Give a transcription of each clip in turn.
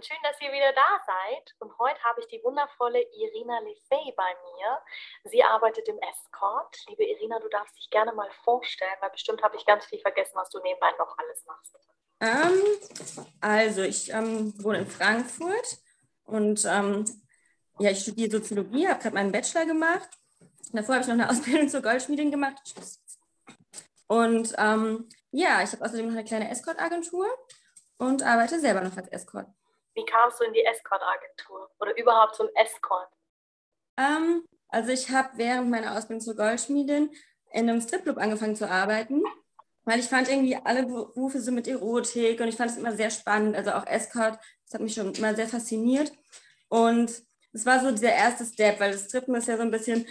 Und schön, dass ihr wieder da seid. Und heute habe ich die wundervolle Irina Lefey bei mir. Sie arbeitet im Escort. Liebe Irina, du darfst dich gerne mal vorstellen, weil bestimmt habe ich ganz viel vergessen, was du nebenbei noch alles machst. Ähm, also ich ähm, wohne in Frankfurt und ähm, ja, ich studiere Soziologie, habe gerade meinen Bachelor gemacht. Davor habe ich noch eine Ausbildung zur Goldschmiedin gemacht. Und ähm, ja, ich habe außerdem noch eine kleine Escort-Agentur und arbeite selber noch als Escort. Wie kamst du in die Escort-Agentur oder überhaupt zum Escort? Ähm, also ich habe während meiner Ausbildung zur Goldschmiedin in einem Stripclub angefangen zu arbeiten, weil ich fand irgendwie alle Berufe so mit Erotik und ich fand es immer sehr spannend, also auch Escort, das hat mich schon immer sehr fasziniert und es war so dieser erste Step, weil das Strippen ist ja so ein bisschen,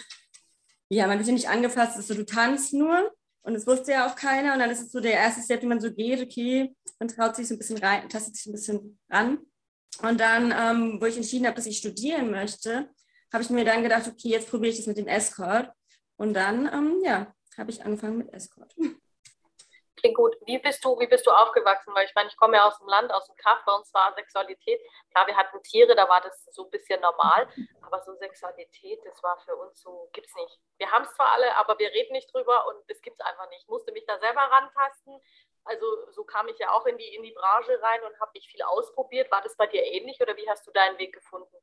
ja, man wird ja nicht angefasst, es ist so, du tanzt nur und das wusste ja auch keiner. Und dann ist es so der erste Step, den man so geht, okay, man traut sich so ein bisschen rein, tastet sich ein bisschen ran. Und dann, ähm, wo ich entschieden habe, dass ich studieren möchte, habe ich mir dann gedacht, okay, jetzt probiere ich das mit dem Escort. Und dann, ähm, ja, habe ich angefangen mit Escort. Klingt gut. Wie bist du, wie bist du aufgewachsen? Weil ich meine, ich komme ja aus dem Land, aus dem Kaff, bei uns war Sexualität. Klar, wir hatten Tiere, da war das so ein bisschen normal, aber so Sexualität, das war für uns so, gibt es nicht. Wir haben es zwar alle, aber wir reden nicht drüber und das es einfach nicht. Ich musste mich da selber rantasten. Also so kam ich ja auch in die, in die Branche rein und habe mich viel ausprobiert. War das bei dir ähnlich oder wie hast du deinen Weg gefunden?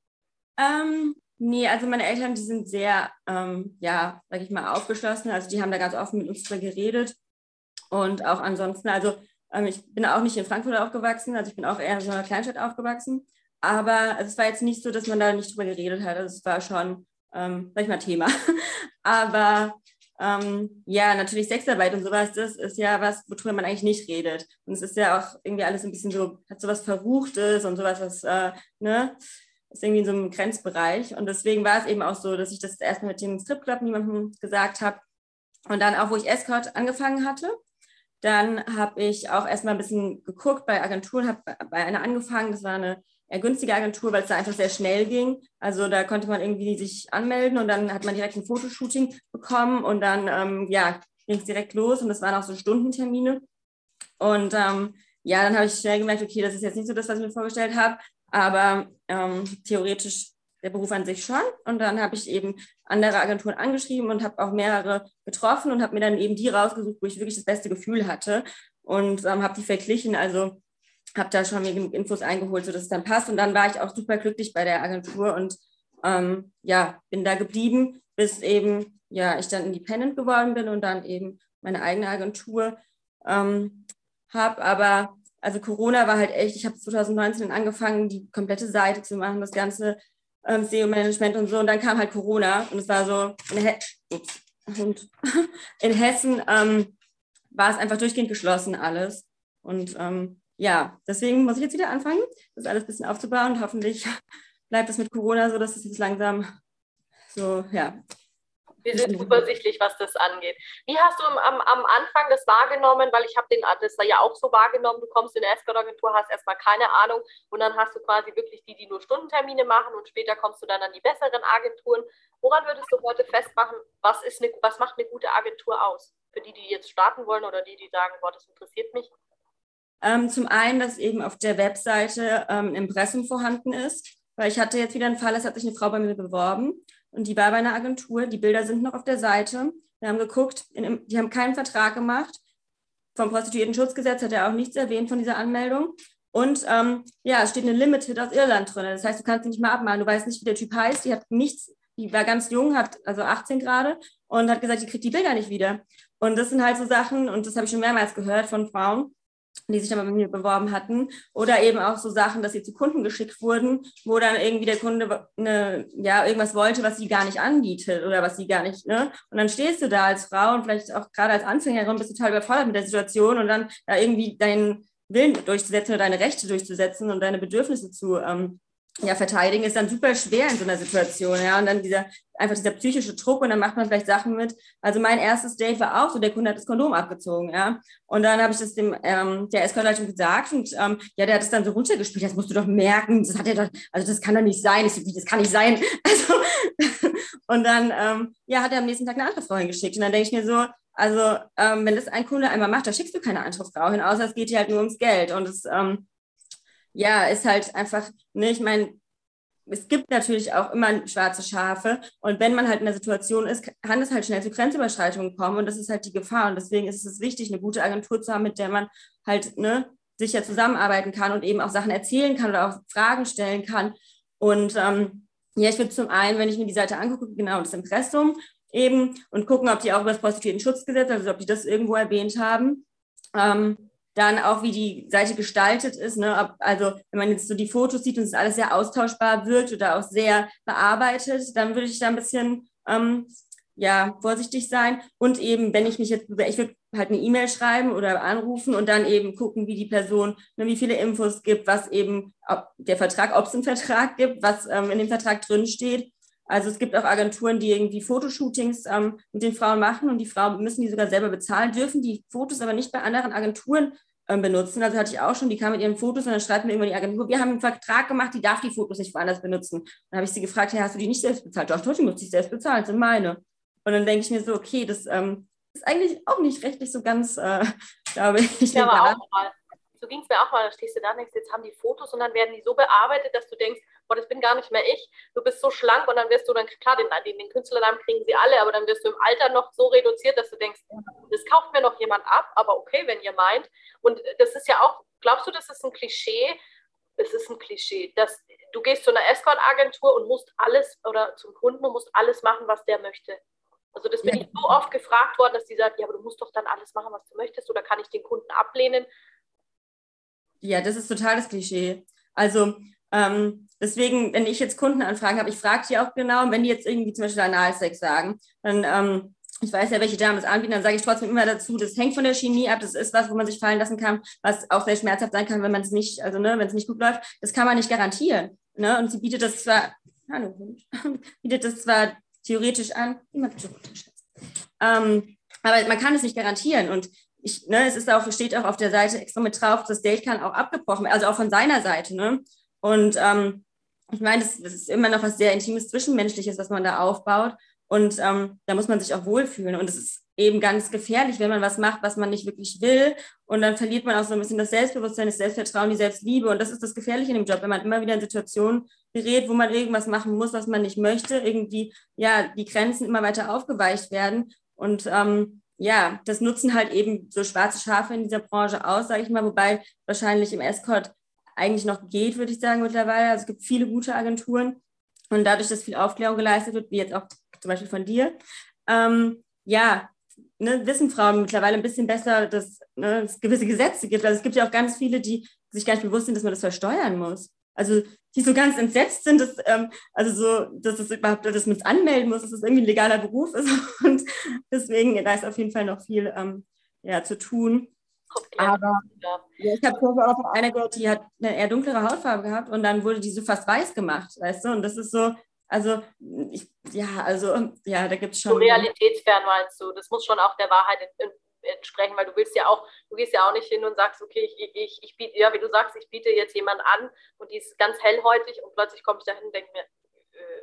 Ähm, nee, also meine Eltern, die sind sehr, ähm, ja, sag ich mal, aufgeschlossen. Also die haben da ganz offen mit uns drüber geredet. Und auch ansonsten, also ähm, ich bin auch nicht in Frankfurt aufgewachsen, also ich bin auch eher in so einer Kleinstadt aufgewachsen. Aber also es war jetzt nicht so, dass man da nicht drüber geredet hat. Also es war schon, ähm, sag ich mal, Thema. Aber ähm, ja, natürlich Sexarbeit und sowas, das ist ja was, worüber man eigentlich nicht redet. Und es ist ja auch irgendwie alles ein bisschen so, hat sowas Verruchtes und sowas, was, äh, ne, ist irgendwie in so einem Grenzbereich. Und deswegen war es eben auch so, dass ich das erstmal mit dem Stripclub niemandem gesagt habe. Und dann auch, wo ich Escort angefangen hatte, dann habe ich auch erstmal ein bisschen geguckt bei Agenturen, habe bei einer angefangen. Das war eine günstige Agentur, weil es da einfach sehr schnell ging. Also da konnte man irgendwie sich anmelden und dann hat man direkt ein Fotoshooting bekommen und dann ähm, ja, ging es direkt los und das waren auch so Stundentermine. Und ähm, ja, dann habe ich schnell gemerkt, okay, das ist jetzt nicht so das, was ich mir vorgestellt habe, aber ähm, theoretisch der Beruf an sich schon. Und dann habe ich eben andere Agenturen angeschrieben und habe auch mehrere getroffen und habe mir dann eben die rausgesucht, wo ich wirklich das beste Gefühl hatte und ähm, habe die verglichen. Also habe da schon mir genug Infos eingeholt, sodass es dann passt. Und dann war ich auch super glücklich bei der Agentur und ähm, ja, bin da geblieben, bis eben ja, ich dann independent geworden bin und dann eben meine eigene Agentur ähm, habe. Aber also Corona war halt echt, ich habe 2019 angefangen, die komplette Seite zu machen, das ganze ähm, SEO-Management und so. Und dann kam halt Corona und es war so, in, He Ups, und in Hessen ähm, war es einfach durchgehend geschlossen alles. Und ähm, ja, deswegen muss ich jetzt wieder anfangen, das alles ein bisschen aufzubauen. Und hoffentlich bleibt es mit Corona so, dass es jetzt langsam so, ja, wir sind übersichtlich, was das angeht. Wie hast du am, am Anfang das wahrgenommen? Weil ich habe das ja auch so wahrgenommen. Du kommst in eine Escort-Agentur, hast erstmal keine Ahnung und dann hast du quasi wirklich die, die nur Stundentermine machen und später kommst du dann an die besseren Agenturen. Woran würdest du heute festmachen, was, ist eine, was macht eine gute Agentur aus? Für die, die jetzt starten wollen oder die, die sagen, boah, das interessiert mich? Ähm, zum einen, dass eben auf der Webseite ähm, ein Impressum vorhanden ist. Weil ich hatte jetzt wieder einen Fall, es hat sich eine Frau bei mir beworben und die war bei einer Agentur. Die Bilder sind noch auf der Seite. Wir haben geguckt, in, die haben keinen Vertrag gemacht. Vom Prostituierten-Schutzgesetz hat er auch nichts erwähnt von dieser Anmeldung. Und ähm, ja, es steht eine Limited aus Irland drin. Das heißt, du kannst sie nicht mal abmalen. Du weißt nicht, wie der Typ heißt. Die hat nichts, die war ganz jung, hat also 18 gerade und hat gesagt, die kriegt die Bilder nicht wieder. Und das sind halt so Sachen, und das habe ich schon mehrmals gehört von Frauen, die sich dann bei mir beworben hatten. Oder eben auch so Sachen, dass sie zu Kunden geschickt wurden, wo dann irgendwie der Kunde eine, ja, irgendwas wollte, was sie gar nicht anbietet oder was sie gar nicht, ne? Und dann stehst du da als Frau und vielleicht auch gerade als Anfängerin bist du total überfordert mit der Situation und dann da irgendwie deinen Willen durchzusetzen oder deine Rechte durchzusetzen und deine Bedürfnisse zu, ähm, ja, verteidigen ist dann super schwer in so einer Situation, ja. Und dann dieser, einfach dieser psychische Druck und dann macht man vielleicht Sachen mit. Also mein erstes Date war auch so, der Kunde hat das Kondom abgezogen, ja. Und dann habe ich das dem, ähm, der Eskortleitung gesagt und ähm, ja, der hat es dann so runtergespielt, das musst du doch merken, das hat er doch, also das kann doch nicht sein. Ich so, wie, das kann nicht sein. Also, und dann, ähm, ja, hat er am nächsten Tag eine andere Frau hingeschickt. Und dann denke ich mir so, also ähm, wenn das ein Kunde einmal macht, da schickst du keine andere Frau hin, außer es geht dir halt nur ums Geld. Und es, ähm, ja, ist halt einfach, ne, ich meine, es gibt natürlich auch immer schwarze Schafe und wenn man halt in der Situation ist, kann es halt schnell zu Grenzüberschreitungen kommen und das ist halt die Gefahr und deswegen ist es wichtig, eine gute Agentur zu haben, mit der man halt ne, sicher zusammenarbeiten kann und eben auch Sachen erzählen kann oder auch Fragen stellen kann und ähm, ja, ich würde zum einen, wenn ich mir die Seite angucke, genau das Impressum eben und gucken, ob die auch über das Prostituierten-Schutzgesetz, also ob die das irgendwo erwähnt haben. Ähm, dann auch, wie die Seite gestaltet ist. Ne? Ob, also, wenn man jetzt so die Fotos sieht und es alles sehr austauschbar wirkt oder auch sehr bearbeitet, dann würde ich da ein bisschen ähm, ja, vorsichtig sein. Und eben, wenn ich mich jetzt, ich würde halt eine E-Mail schreiben oder anrufen und dann eben gucken, wie die Person, ne, wie viele Infos gibt, was eben ob der Vertrag, ob es einen Vertrag gibt, was ähm, in dem Vertrag drin steht. Also es gibt auch Agenturen, die irgendwie Fotoshootings ähm, mit den Frauen machen und die Frauen müssen die sogar selber bezahlen, dürfen die Fotos aber nicht bei anderen Agenturen benutzen. Also hatte ich auch schon, die kam mit ihren Fotos und dann schreibt mir irgendwann die Agentur, wir haben einen Vertrag gemacht, die darf die Fotos nicht woanders benutzen. Dann habe ich sie gefragt, hey, hast du die nicht selbst bezahlt? Doch, doch, die muss ich selbst bezahlen, das sind meine. Und dann denke ich mir so, okay, das ähm, ist eigentlich auch nicht rechtlich so ganz, äh, glaube ich. Ja, aber auch mal. So ging es mir auch mal, da stehst du da und denkst, jetzt haben die Fotos und dann werden die so bearbeitet, dass du denkst, boah, das bin gar nicht mehr ich, du bist so schlank und dann wirst du dann, klar, den, den, den Künstlernamen kriegen sie alle, aber dann wirst du im Alter noch so reduziert, dass du denkst, das kauft mir noch jemand ab, aber okay, wenn ihr meint. Und das ist ja auch, glaubst du, das ist ein Klischee? Es ist ein Klischee, dass du gehst zu einer Escort-Agentur und musst alles oder zum Kunden und musst alles machen, was der möchte. Also das bin ja. ich so oft gefragt worden, dass die sagen, ja, aber du musst doch dann alles machen, was du möchtest, oder kann ich den Kunden ablehnen? Ja, das ist total das Klischee. Also ähm, deswegen, wenn ich jetzt Kundenanfragen habe, ich frage die auch genau, wenn die jetzt irgendwie zum Beispiel Analsex sagen, dann, ähm, ich weiß ja, welche Damen es anbieten, dann sage ich trotzdem immer dazu, das hängt von der Chemie ab, das ist was, wo man sich fallen lassen kann, was auch sehr schmerzhaft sein kann, wenn man es nicht, also ne, wenn es nicht gut läuft, das kann man nicht garantieren. Ne? Und sie bietet das zwar, hallo Hund, bietet das zwar theoretisch an, immer bitte ähm, aber man kann es nicht garantieren. Und ich, ne, es ist auch, steht auch auf der Seite extra mit drauf, das Date kann auch abgebrochen werden, also auch von seiner Seite. Ne? Und ähm, ich meine, das, das, ist immer noch was sehr Intimes, Zwischenmenschliches, was man da aufbaut. Und ähm, da muss man sich auch wohlfühlen. Und es ist eben ganz gefährlich, wenn man was macht, was man nicht wirklich will. Und dann verliert man auch so ein bisschen das Selbstbewusstsein, das Selbstvertrauen, die Selbstliebe. Und das ist das Gefährliche in dem Job, wenn man immer wieder in Situationen gerät, wo man irgendwas machen muss, was man nicht möchte, irgendwie, ja, die Grenzen immer weiter aufgeweicht werden. Und ähm, ja, das nutzen halt eben so schwarze Schafe in dieser Branche aus, sage ich mal, wobei wahrscheinlich im Escort eigentlich noch geht, würde ich sagen, mittlerweile. Also es gibt viele gute Agenturen und dadurch, dass viel Aufklärung geleistet wird, wie jetzt auch zum Beispiel von dir, ähm, ja, ne, wissen Frauen mittlerweile ein bisschen besser, dass ne, es gewisse Gesetze gibt. Also es gibt ja auch ganz viele, die sich gar nicht bewusst sind, dass man das versteuern muss. Also die so ganz entsetzt sind, dass, ähm, also so, dass es überhaupt, dass man es anmelden muss, dass es irgendwie ein legaler Beruf ist. Und deswegen, da ist auf jeden Fall noch viel ähm, ja, zu tun. Aber ja, ich habe vorher auch von einer gehört, die hat eine eher dunklere Hautfarbe gehabt und dann wurde die so fast weiß gemacht, weißt du? Und das ist so, also, ich, ja, also, ja, da gibt es schon. So realitätsfern meinst du, das muss schon auch der Wahrheit entsprechen, weil du willst ja auch, du gehst ja auch nicht hin und sagst, okay, ich, ich, ich biete, ja, wie du sagst, ich biete jetzt jemand an und die ist ganz hellhäutig und plötzlich komme ich da hin und denke mir,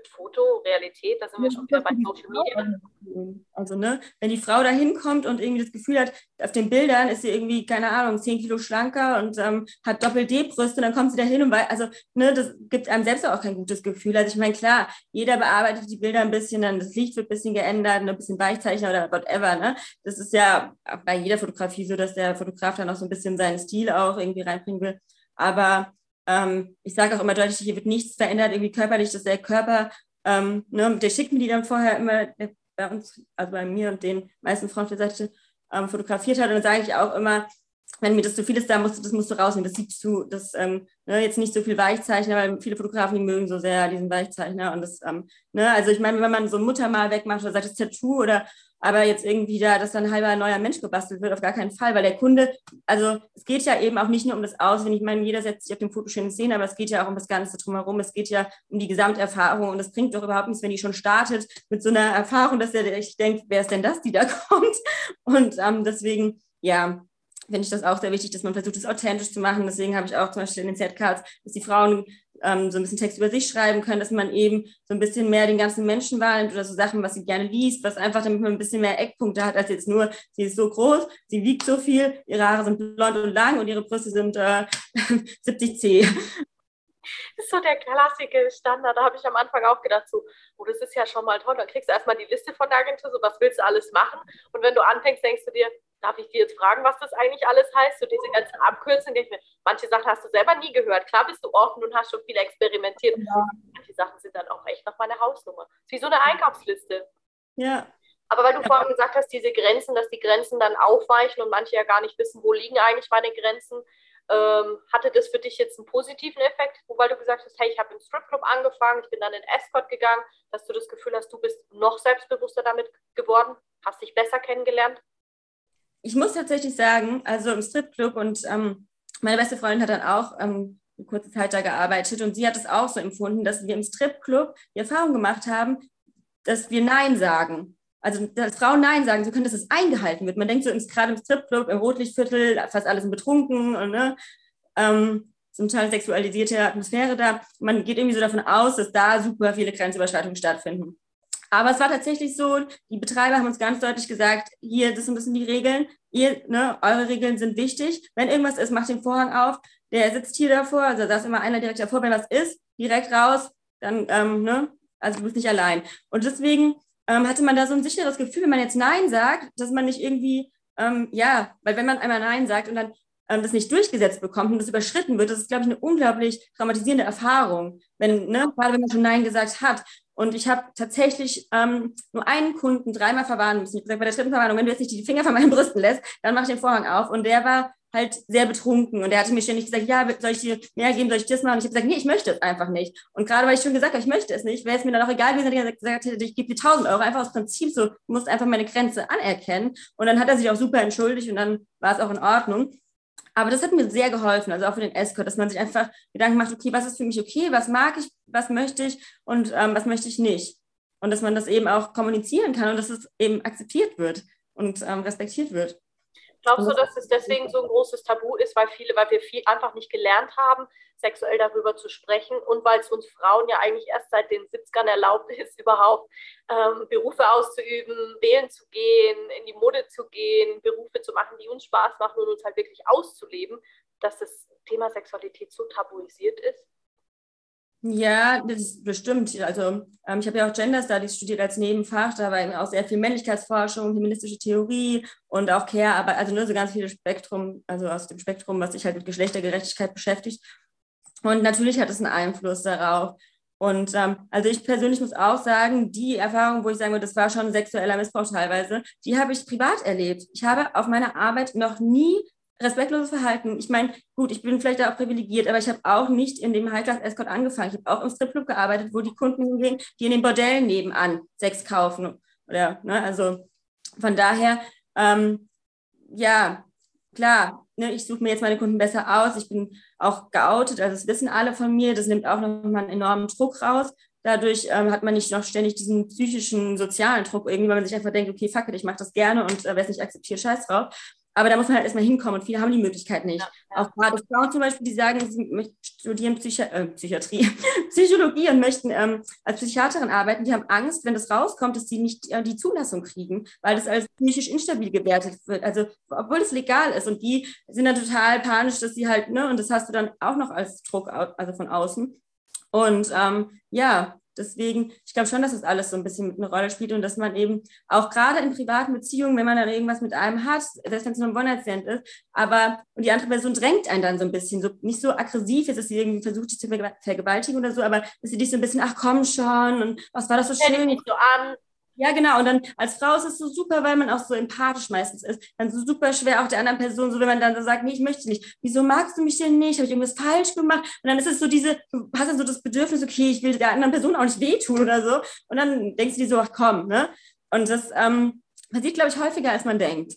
Foto, Realität, da sind wir schon wieder bei Social Media. Also, ne, wenn die Frau da hinkommt und irgendwie das Gefühl hat, auf den Bildern ist sie irgendwie, keine Ahnung, 10 Kilo schlanker und ähm, hat Doppel-D-Brüste, dann kommt sie da hin und weil, also, ne, das gibt einem selbst auch kein gutes Gefühl. Also, ich meine, klar, jeder bearbeitet die Bilder ein bisschen, dann das Licht wird ein bisschen geändert, ein bisschen Weichzeichner oder whatever, ne. Das ist ja bei jeder Fotografie so, dass der Fotograf dann auch so ein bisschen seinen Stil auch irgendwie reinbringen will. Aber ähm, ich sage auch immer deutlich, hier wird nichts verändert, irgendwie körperlich, dass der Körper, ähm, ne, der schickt mir die dann vorher immer bei uns, also bei mir und den meisten Frauen der Seite ähm, fotografiert hat. Und dann sage ich auch immer, wenn mir das zu viel ist, da musst du, das musst du rausnehmen. Das siehst du, das ähm, ne, jetzt nicht so viel Weichzeichner, weil viele Fotografen, die mögen so sehr diesen Weichzeichner. Und das, ähm, ne, also ich meine, wenn man so ein Muttermal wegmacht oder sagt das Tattoo oder aber jetzt irgendwie da, dass dann ein halber neuer Mensch gebastelt wird, auf gar keinen Fall, weil der Kunde, also es geht ja eben auch nicht nur um das Aussehen. Ich meine, jeder setzt sich auf dem Foto schön in Szene, aber es geht ja auch um das Ganze drumherum. Es geht ja um die Gesamterfahrung und es bringt doch überhaupt nichts, wenn die schon startet mit so einer Erfahrung, dass der echt denkt, wer ist denn das, die da kommt? Und ähm, deswegen, ja, finde ich das auch sehr wichtig, dass man versucht, es authentisch zu machen. Deswegen habe ich auch zum Beispiel in den Z-Cards, dass die Frauen ähm, so ein bisschen Text über sich schreiben können, dass man eben so ein bisschen mehr den ganzen Menschen wahrnimmt oder so Sachen, was sie gerne liest, was einfach, damit man ein bisschen mehr Eckpunkte hat, als jetzt nur, sie ist so groß, sie wiegt so viel, ihre Haare sind blond und lang und ihre Brüste sind äh, 70C. Das ist so der klassische Standard. Da habe ich am Anfang auch gedacht, so, oh, das ist ja schon mal toll. Dann kriegst du erstmal die Liste von der Agentur, so was willst du alles machen? Und wenn du anfängst, denkst du dir, darf ich dir jetzt fragen, was das eigentlich alles heißt? So diese ganzen Abkürzungen, die manche Sachen hast du selber nie gehört. Klar bist du offen und hast schon viel experimentiert. Ja. Manche Sachen sind dann auch echt noch meine Hausnummer. Das ist wie so eine Einkaufsliste. Ja. Aber weil du ja. vorhin gesagt hast, diese Grenzen, dass die Grenzen dann aufweichen und manche ja gar nicht wissen, wo liegen eigentlich meine Grenzen, ähm, hatte das für dich jetzt einen positiven Effekt, weil du gesagt hast, hey, ich habe im Stripclub angefangen, ich bin dann in Escort gegangen, dass du das Gefühl hast, du bist noch selbstbewusster damit geworden, hast dich besser kennengelernt? Ich muss tatsächlich sagen, also im Stripclub und ähm, meine beste Freundin hat dann auch ähm, eine kurze Zeit da gearbeitet und sie hat es auch so empfunden, dass wir im Stripclub die Erfahrung gemacht haben, dass wir Nein sagen. Also, dass Frauen Nein sagen, so können, dass es eingehalten wird. Man denkt so, gerade im Stripclub, im Rotlichtviertel, fast alles sind betrunken und ne, ähm, zum Teil sexualisierte Atmosphäre da. Man geht irgendwie so davon aus, dass da super viele Grenzüberschreitungen stattfinden. Aber es war tatsächlich so, die Betreiber haben uns ganz deutlich gesagt, hier, das sind ein bisschen die Regeln. Ihr, ne, eure Regeln sind wichtig. Wenn irgendwas ist, macht den Vorhang auf. Der sitzt hier davor, also da ist immer einer direkt davor. Wenn was ist, direkt raus, dann, ähm, ne, also du bist nicht allein. Und deswegen ähm, hatte man da so ein sicheres Gefühl, wenn man jetzt Nein sagt, dass man nicht irgendwie, ähm, ja, weil wenn man einmal Nein sagt und dann ähm, das nicht durchgesetzt bekommt und das überschritten wird, das ist, glaube ich, eine unglaublich traumatisierende Erfahrung, wenn, ne, gerade wenn man schon Nein gesagt hat. Und ich habe tatsächlich ähm, nur einen Kunden dreimal verwarnen müssen. Ich habe gesagt, bei der dritten Verwarnung, wenn du jetzt nicht die Finger von meinen Brüsten lässt, dann mach ich den Vorhang auf. Und der war halt sehr betrunken und der hatte mir ständig gesagt, ja, soll ich dir mehr geben, soll ich das machen? Und ich habe gesagt, nee, ich möchte es einfach nicht. Und gerade weil ich schon gesagt habe, ich möchte es nicht, wäre es mir dann auch egal gewesen, wenn gesagt hätte, ich gebe dir 1000 Euro, einfach aus Prinzip so, du musst einfach meine Grenze anerkennen. Und dann hat er sich auch super entschuldigt und dann war es auch in Ordnung. Aber das hat mir sehr geholfen, also auch für den Escort, dass man sich einfach Gedanken macht, okay, was ist für mich okay, was mag ich, was möchte ich und ähm, was möchte ich nicht. Und dass man das eben auch kommunizieren kann und dass es eben akzeptiert wird und ähm, respektiert wird. Glaubst du, dass es deswegen so ein großes Tabu ist, weil viele, weil wir viel einfach nicht gelernt haben, sexuell darüber zu sprechen und weil es uns Frauen ja eigentlich erst seit den 70ern erlaubt ist, überhaupt ähm, Berufe auszuüben, wählen zu gehen, in die Mode zu gehen, Berufe zu machen, die uns Spaß machen und uns halt wirklich auszuleben, dass das Thema Sexualität so tabuisiert ist? Ja, das ist bestimmt. Also ähm, ich habe ja auch Gender Studies studiert als Nebenfach, da war eben auch sehr viel Männlichkeitsforschung, feministische Theorie und auch Care, aber also nur so ganz viele Spektrum, also aus dem Spektrum, was sich halt mit Geschlechtergerechtigkeit beschäftigt. Und natürlich hat es einen Einfluss darauf. Und ähm, also ich persönlich muss auch sagen, die Erfahrung, wo ich sagen würde, das war schon sexueller Missbrauch teilweise, die habe ich privat erlebt. Ich habe auf meiner Arbeit noch nie respektloses Verhalten. Ich meine, gut, ich bin vielleicht auch privilegiert, aber ich habe auch nicht in dem High-Class-Escort angefangen. Ich habe auch im Stripclub gearbeitet, wo die Kunden gehen, die in den Bordellen nebenan Sex kaufen. Oder, ne, also von daher, ähm, ja, klar, ne, ich suche mir jetzt meine Kunden besser aus. Ich bin auch geoutet, also das wissen alle von mir. Das nimmt auch nochmal einen enormen Druck raus. Dadurch ähm, hat man nicht noch ständig diesen psychischen, sozialen Druck, irgendwie, weil man sich einfach denkt, okay, fuck it, ich mache das gerne und äh, wer es nicht akzeptiert, scheiß drauf. Aber da muss man halt erstmal hinkommen und viele haben die Möglichkeit nicht. Ja, ja. Auch gerade Frauen zum Beispiel, die sagen, sie studieren Psychi äh, Psychiatrie, Psychologie und möchten ähm, als Psychiaterin arbeiten, die haben Angst, wenn das rauskommt, dass sie nicht äh, die Zulassung kriegen, weil das als psychisch instabil gewertet wird. Also, obwohl es legal ist und die sind dann total panisch, dass sie halt, ne, und das hast du dann auch noch als Druck, also von außen. Und ähm, ja, deswegen, ich glaube schon, dass das alles so ein bisschen mit eine Rolle spielt und dass man eben auch gerade in privaten Beziehungen, wenn man dann irgendwas mit einem hat, selbst wenn es nur ein One-Night-Stand ist, aber und die andere Person drängt einen dann so ein bisschen, so nicht so aggressiv, jetzt dass sie irgendwie versucht, dich zu vergewaltigen oder so, aber dass sie dich so ein bisschen, ach komm schon und was war das so schön. Nicht so an. Ja, genau. Und dann als Frau ist es so super, weil man auch so empathisch meistens ist. Dann so super schwer auch der anderen Person, so wenn man dann so sagt, nee, ich möchte nicht. Wieso magst du mich denn nicht? Habe ich irgendwas falsch gemacht? Und dann ist es so diese, du hast dann so das Bedürfnis, okay, ich will der anderen Person auch nicht wehtun oder so. Und dann denkst du dir so, ach komm, ne? Und das ähm, passiert, glaube ich, häufiger, als man denkt.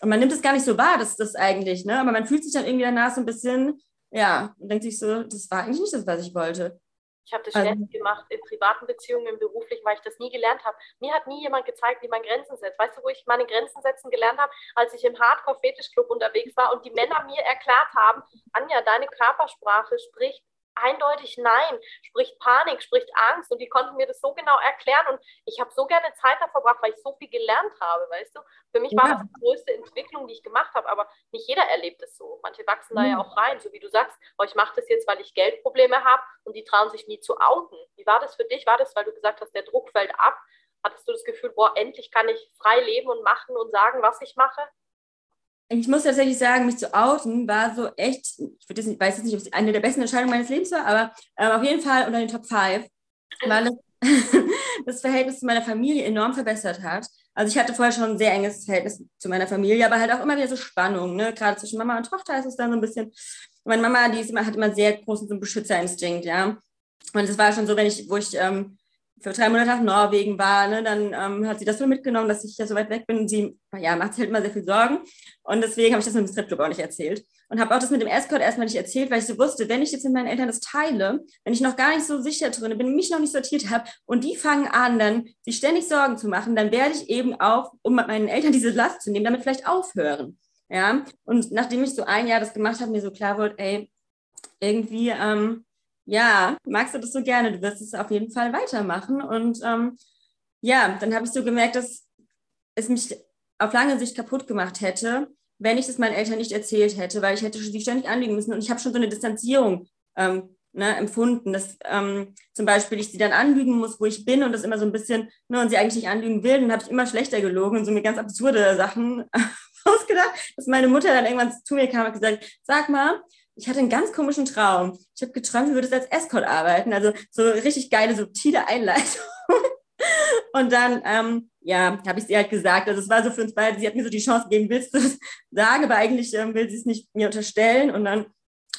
Und man nimmt es gar nicht so wahr, dass das eigentlich, ne? Aber man fühlt sich dann irgendwie danach so ein bisschen, ja, und denkt sich so, das war eigentlich nicht das, was ich wollte. Ich habe das also, ständig gemacht in privaten Beziehungen, im beruflichen, weil ich das nie gelernt habe. Mir hat nie jemand gezeigt, wie man Grenzen setzt. Weißt du, wo ich meine Grenzen setzen gelernt habe? Als ich im Hardcore-Fetisch-Club unterwegs war und die Männer mir erklärt haben, Anja, deine Körpersprache spricht eindeutig Nein, spricht Panik, spricht Angst und die konnten mir das so genau erklären und ich habe so gerne Zeit da verbracht, weil ich so viel gelernt habe, weißt du. Für mich war ja. das die größte Entwicklung, die ich gemacht habe, aber nicht jeder erlebt es so. Manche wachsen mhm. da ja auch rein, so wie du sagst, oh, ich mache das jetzt, weil ich Geldprobleme habe und die trauen sich nie zu outen. Wie war das für dich? War das, weil du gesagt hast, der Druck fällt ab? Hattest du das Gefühl, boah, endlich kann ich frei leben und machen und sagen, was ich mache? Ich muss tatsächlich sagen, mich zu outen war so echt, ich weiß jetzt nicht, ob es eine der besten Entscheidungen meines Lebens war, aber äh, auf jeden Fall unter den Top 5, weil es das Verhältnis zu meiner Familie enorm verbessert hat. Also ich hatte vorher schon ein sehr enges Verhältnis zu meiner Familie, aber halt auch immer wieder so Spannung, ne? Gerade zwischen Mama und Tochter ist es dann so ein bisschen. Meine Mama, die ist immer, hat immer sehr großen so Beschützerinstinkt, ja. Und es war schon so, wenn ich, wo ich ähm, für drei Monate nach Norwegen war, ne, dann ähm, hat sie das so mitgenommen, dass ich ja so weit weg bin. Und sie ja, macht sich halt immer sehr viel Sorgen. Und deswegen habe ich das mit dem Stripclub auch nicht erzählt. Und habe auch das mit dem Escort erstmal nicht erzählt, weil ich so wusste, wenn ich jetzt mit meinen Eltern das teile, wenn ich noch gar nicht so sicher drin bin, mich noch nicht sortiert habe und die fangen an, dann sich ständig Sorgen zu machen, dann werde ich eben auch, um meinen Eltern diese Last zu nehmen, damit vielleicht aufhören. Ja, und nachdem ich so ein Jahr das gemacht habe, mir so klar wurde, ey, irgendwie, ähm, ja, magst du das so gerne, du wirst es auf jeden Fall weitermachen. Und ähm, ja, dann habe ich so gemerkt, dass es mich auf lange Sicht kaputt gemacht hätte, wenn ich das meinen Eltern nicht erzählt hätte, weil ich hätte sie ständig anlegen müssen. Und ich habe schon so eine Distanzierung ähm, ne, empfunden, dass ähm, zum Beispiel ich sie dann anlügen muss, wo ich bin und das immer so ein bisschen, ne, und sie eigentlich nicht anlügen will, dann habe ich immer schlechter gelogen und so mir ganz absurde Sachen ausgedacht, dass meine Mutter dann irgendwann zu mir kam und gesagt, sag mal, ich hatte einen ganz komischen Traum. Ich habe geträumt, du würdest als Escort arbeiten. Also so richtig geile, subtile Einleitung. Und dann, ähm, ja, habe ich sie halt gesagt. Also es war so für uns beide, sie hat mir so die Chance gegeben, willst du es sagen, aber eigentlich ähm, will sie es nicht mir unterstellen. Und dann,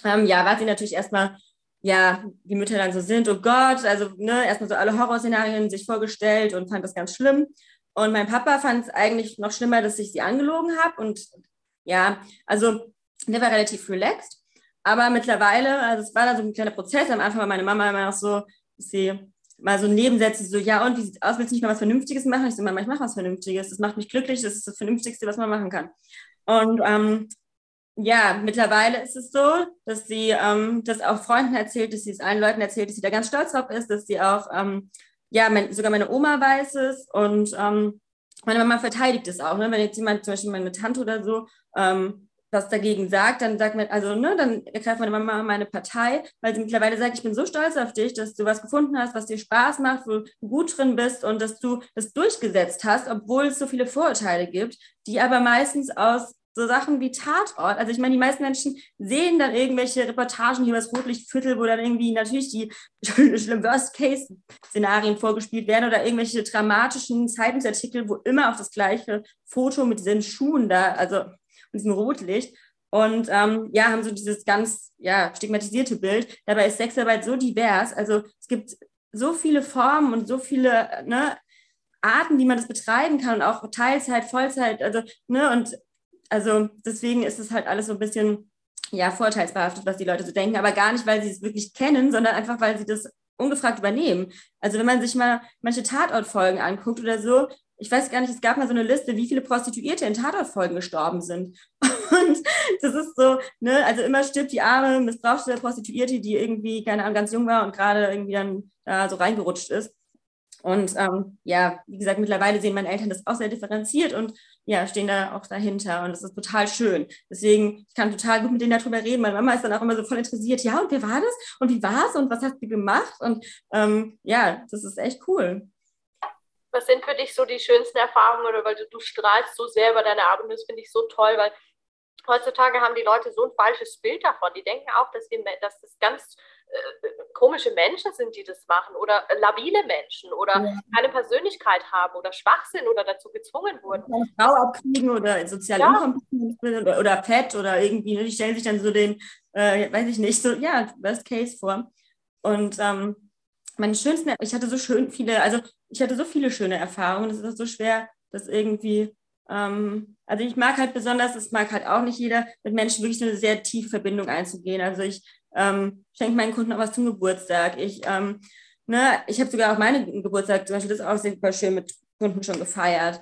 ähm, ja, war sie natürlich erstmal, ja, wie Mütter dann so sind, oh Gott, also ne, erstmal so alle Horrorszenarien sich vorgestellt und fand das ganz schlimm. Und mein Papa fand es eigentlich noch schlimmer, dass ich sie angelogen habe. Und ja, also der war relativ relaxed. Aber mittlerweile, also es war da so ein kleiner Prozess. Am Anfang war meine Mama immer noch so, sie mal so Nebensätze, so, ja, und wie sieht's aus? Willst du nicht mal was Vernünftiges machen? Ich so, Mama, ich mache was Vernünftiges. Das macht mich glücklich. Das ist das Vernünftigste, was man machen kann. Und ähm, ja, mittlerweile ist es so, dass sie ähm, das auch Freunden erzählt, dass sie es allen Leuten erzählt, dass sie da ganz stolz drauf ist, dass sie auch, ähm, ja, mein, sogar meine Oma weiß es und ähm, meine Mama verteidigt es auch. Ne? Wenn jetzt jemand, zum Beispiel meine Tante oder so, ähm, was dagegen sagt, dann sagt man, also, ne, dann ergreift meine Mama meine Partei, weil sie mittlerweile sagt, ich bin so stolz auf dich, dass du was gefunden hast, was dir Spaß macht, wo du gut drin bist und dass du das durchgesetzt hast, obwohl es so viele Vorurteile gibt, die aber meistens aus so Sachen wie Tatort, also ich meine, die meisten Menschen sehen dann irgendwelche Reportagen hier über das Rotlichtviertel, wo dann irgendwie natürlich die Worst-Case-Szenarien vorgespielt werden oder irgendwelche dramatischen Zeitungsartikel, wo immer auf das gleiche Foto mit diesen Schuhen da, also diesem Rotlicht. Und ähm, ja, haben so dieses ganz ja, stigmatisierte Bild. Dabei ist Sexarbeit so divers. Also es gibt so viele Formen und so viele ne, Arten, wie man das betreiben kann und auch Teilzeit, Vollzeit. Also, ne, und also deswegen ist es halt alles so ein bisschen ja, vorteilsbehaftet, was die Leute so denken, aber gar nicht, weil sie es wirklich kennen, sondern einfach, weil sie das ungefragt übernehmen. Also wenn man sich mal manche Tatortfolgen anguckt oder so, ich weiß gar nicht, es gab mal so eine Liste, wie viele Prostituierte in Tatortfolgen gestorben sind. Und das ist so, ne, also immer stirbt die arme, missbrauchte Prostituierte, die irgendwie, keine Ahnung, ganz jung war und gerade irgendwie dann da so reingerutscht ist. Und ähm, ja, wie gesagt, mittlerweile sehen meine Eltern das auch sehr differenziert und ja, stehen da auch dahinter und das ist total schön. Deswegen, ich kann total gut mit denen darüber reden. Meine Mama ist dann auch immer so voll interessiert. Ja, und wer war das? Und wie war es? Und was hast du gemacht? Und ähm, ja, das ist echt cool. Was sind für dich so die schönsten Erfahrungen oder weil du, du strahlst so sehr über deine Arbeit und das finde ich so toll, weil heutzutage haben die Leute so ein falsches Bild davon. Die denken auch, dass, wir, dass das ganz äh, komische Menschen sind, die das machen oder äh, labile Menschen oder ja. keine Persönlichkeit haben oder schwach sind oder dazu gezwungen wurden. Eine Frau abkriegen oder sozial ja. inkompetent oder, oder fett oder irgendwie, ne? die stellen sich dann so den, äh, weiß ich nicht, so, ja, Worst Case vor. Und ähm, meine schönsten, ich hatte so schön viele, also ich hatte so viele schöne Erfahrungen, es ist so schwer, das irgendwie ähm, also ich mag halt besonders, es mag halt auch nicht jeder, mit Menschen wirklich eine sehr tiefe Verbindung einzugehen. Also ich ähm, schenke meinen Kunden auch was zum Geburtstag. Ich, ähm, ne, ich habe sogar auch meinen Geburtstag zum Beispiel das auch super schön mit Kunden schon gefeiert.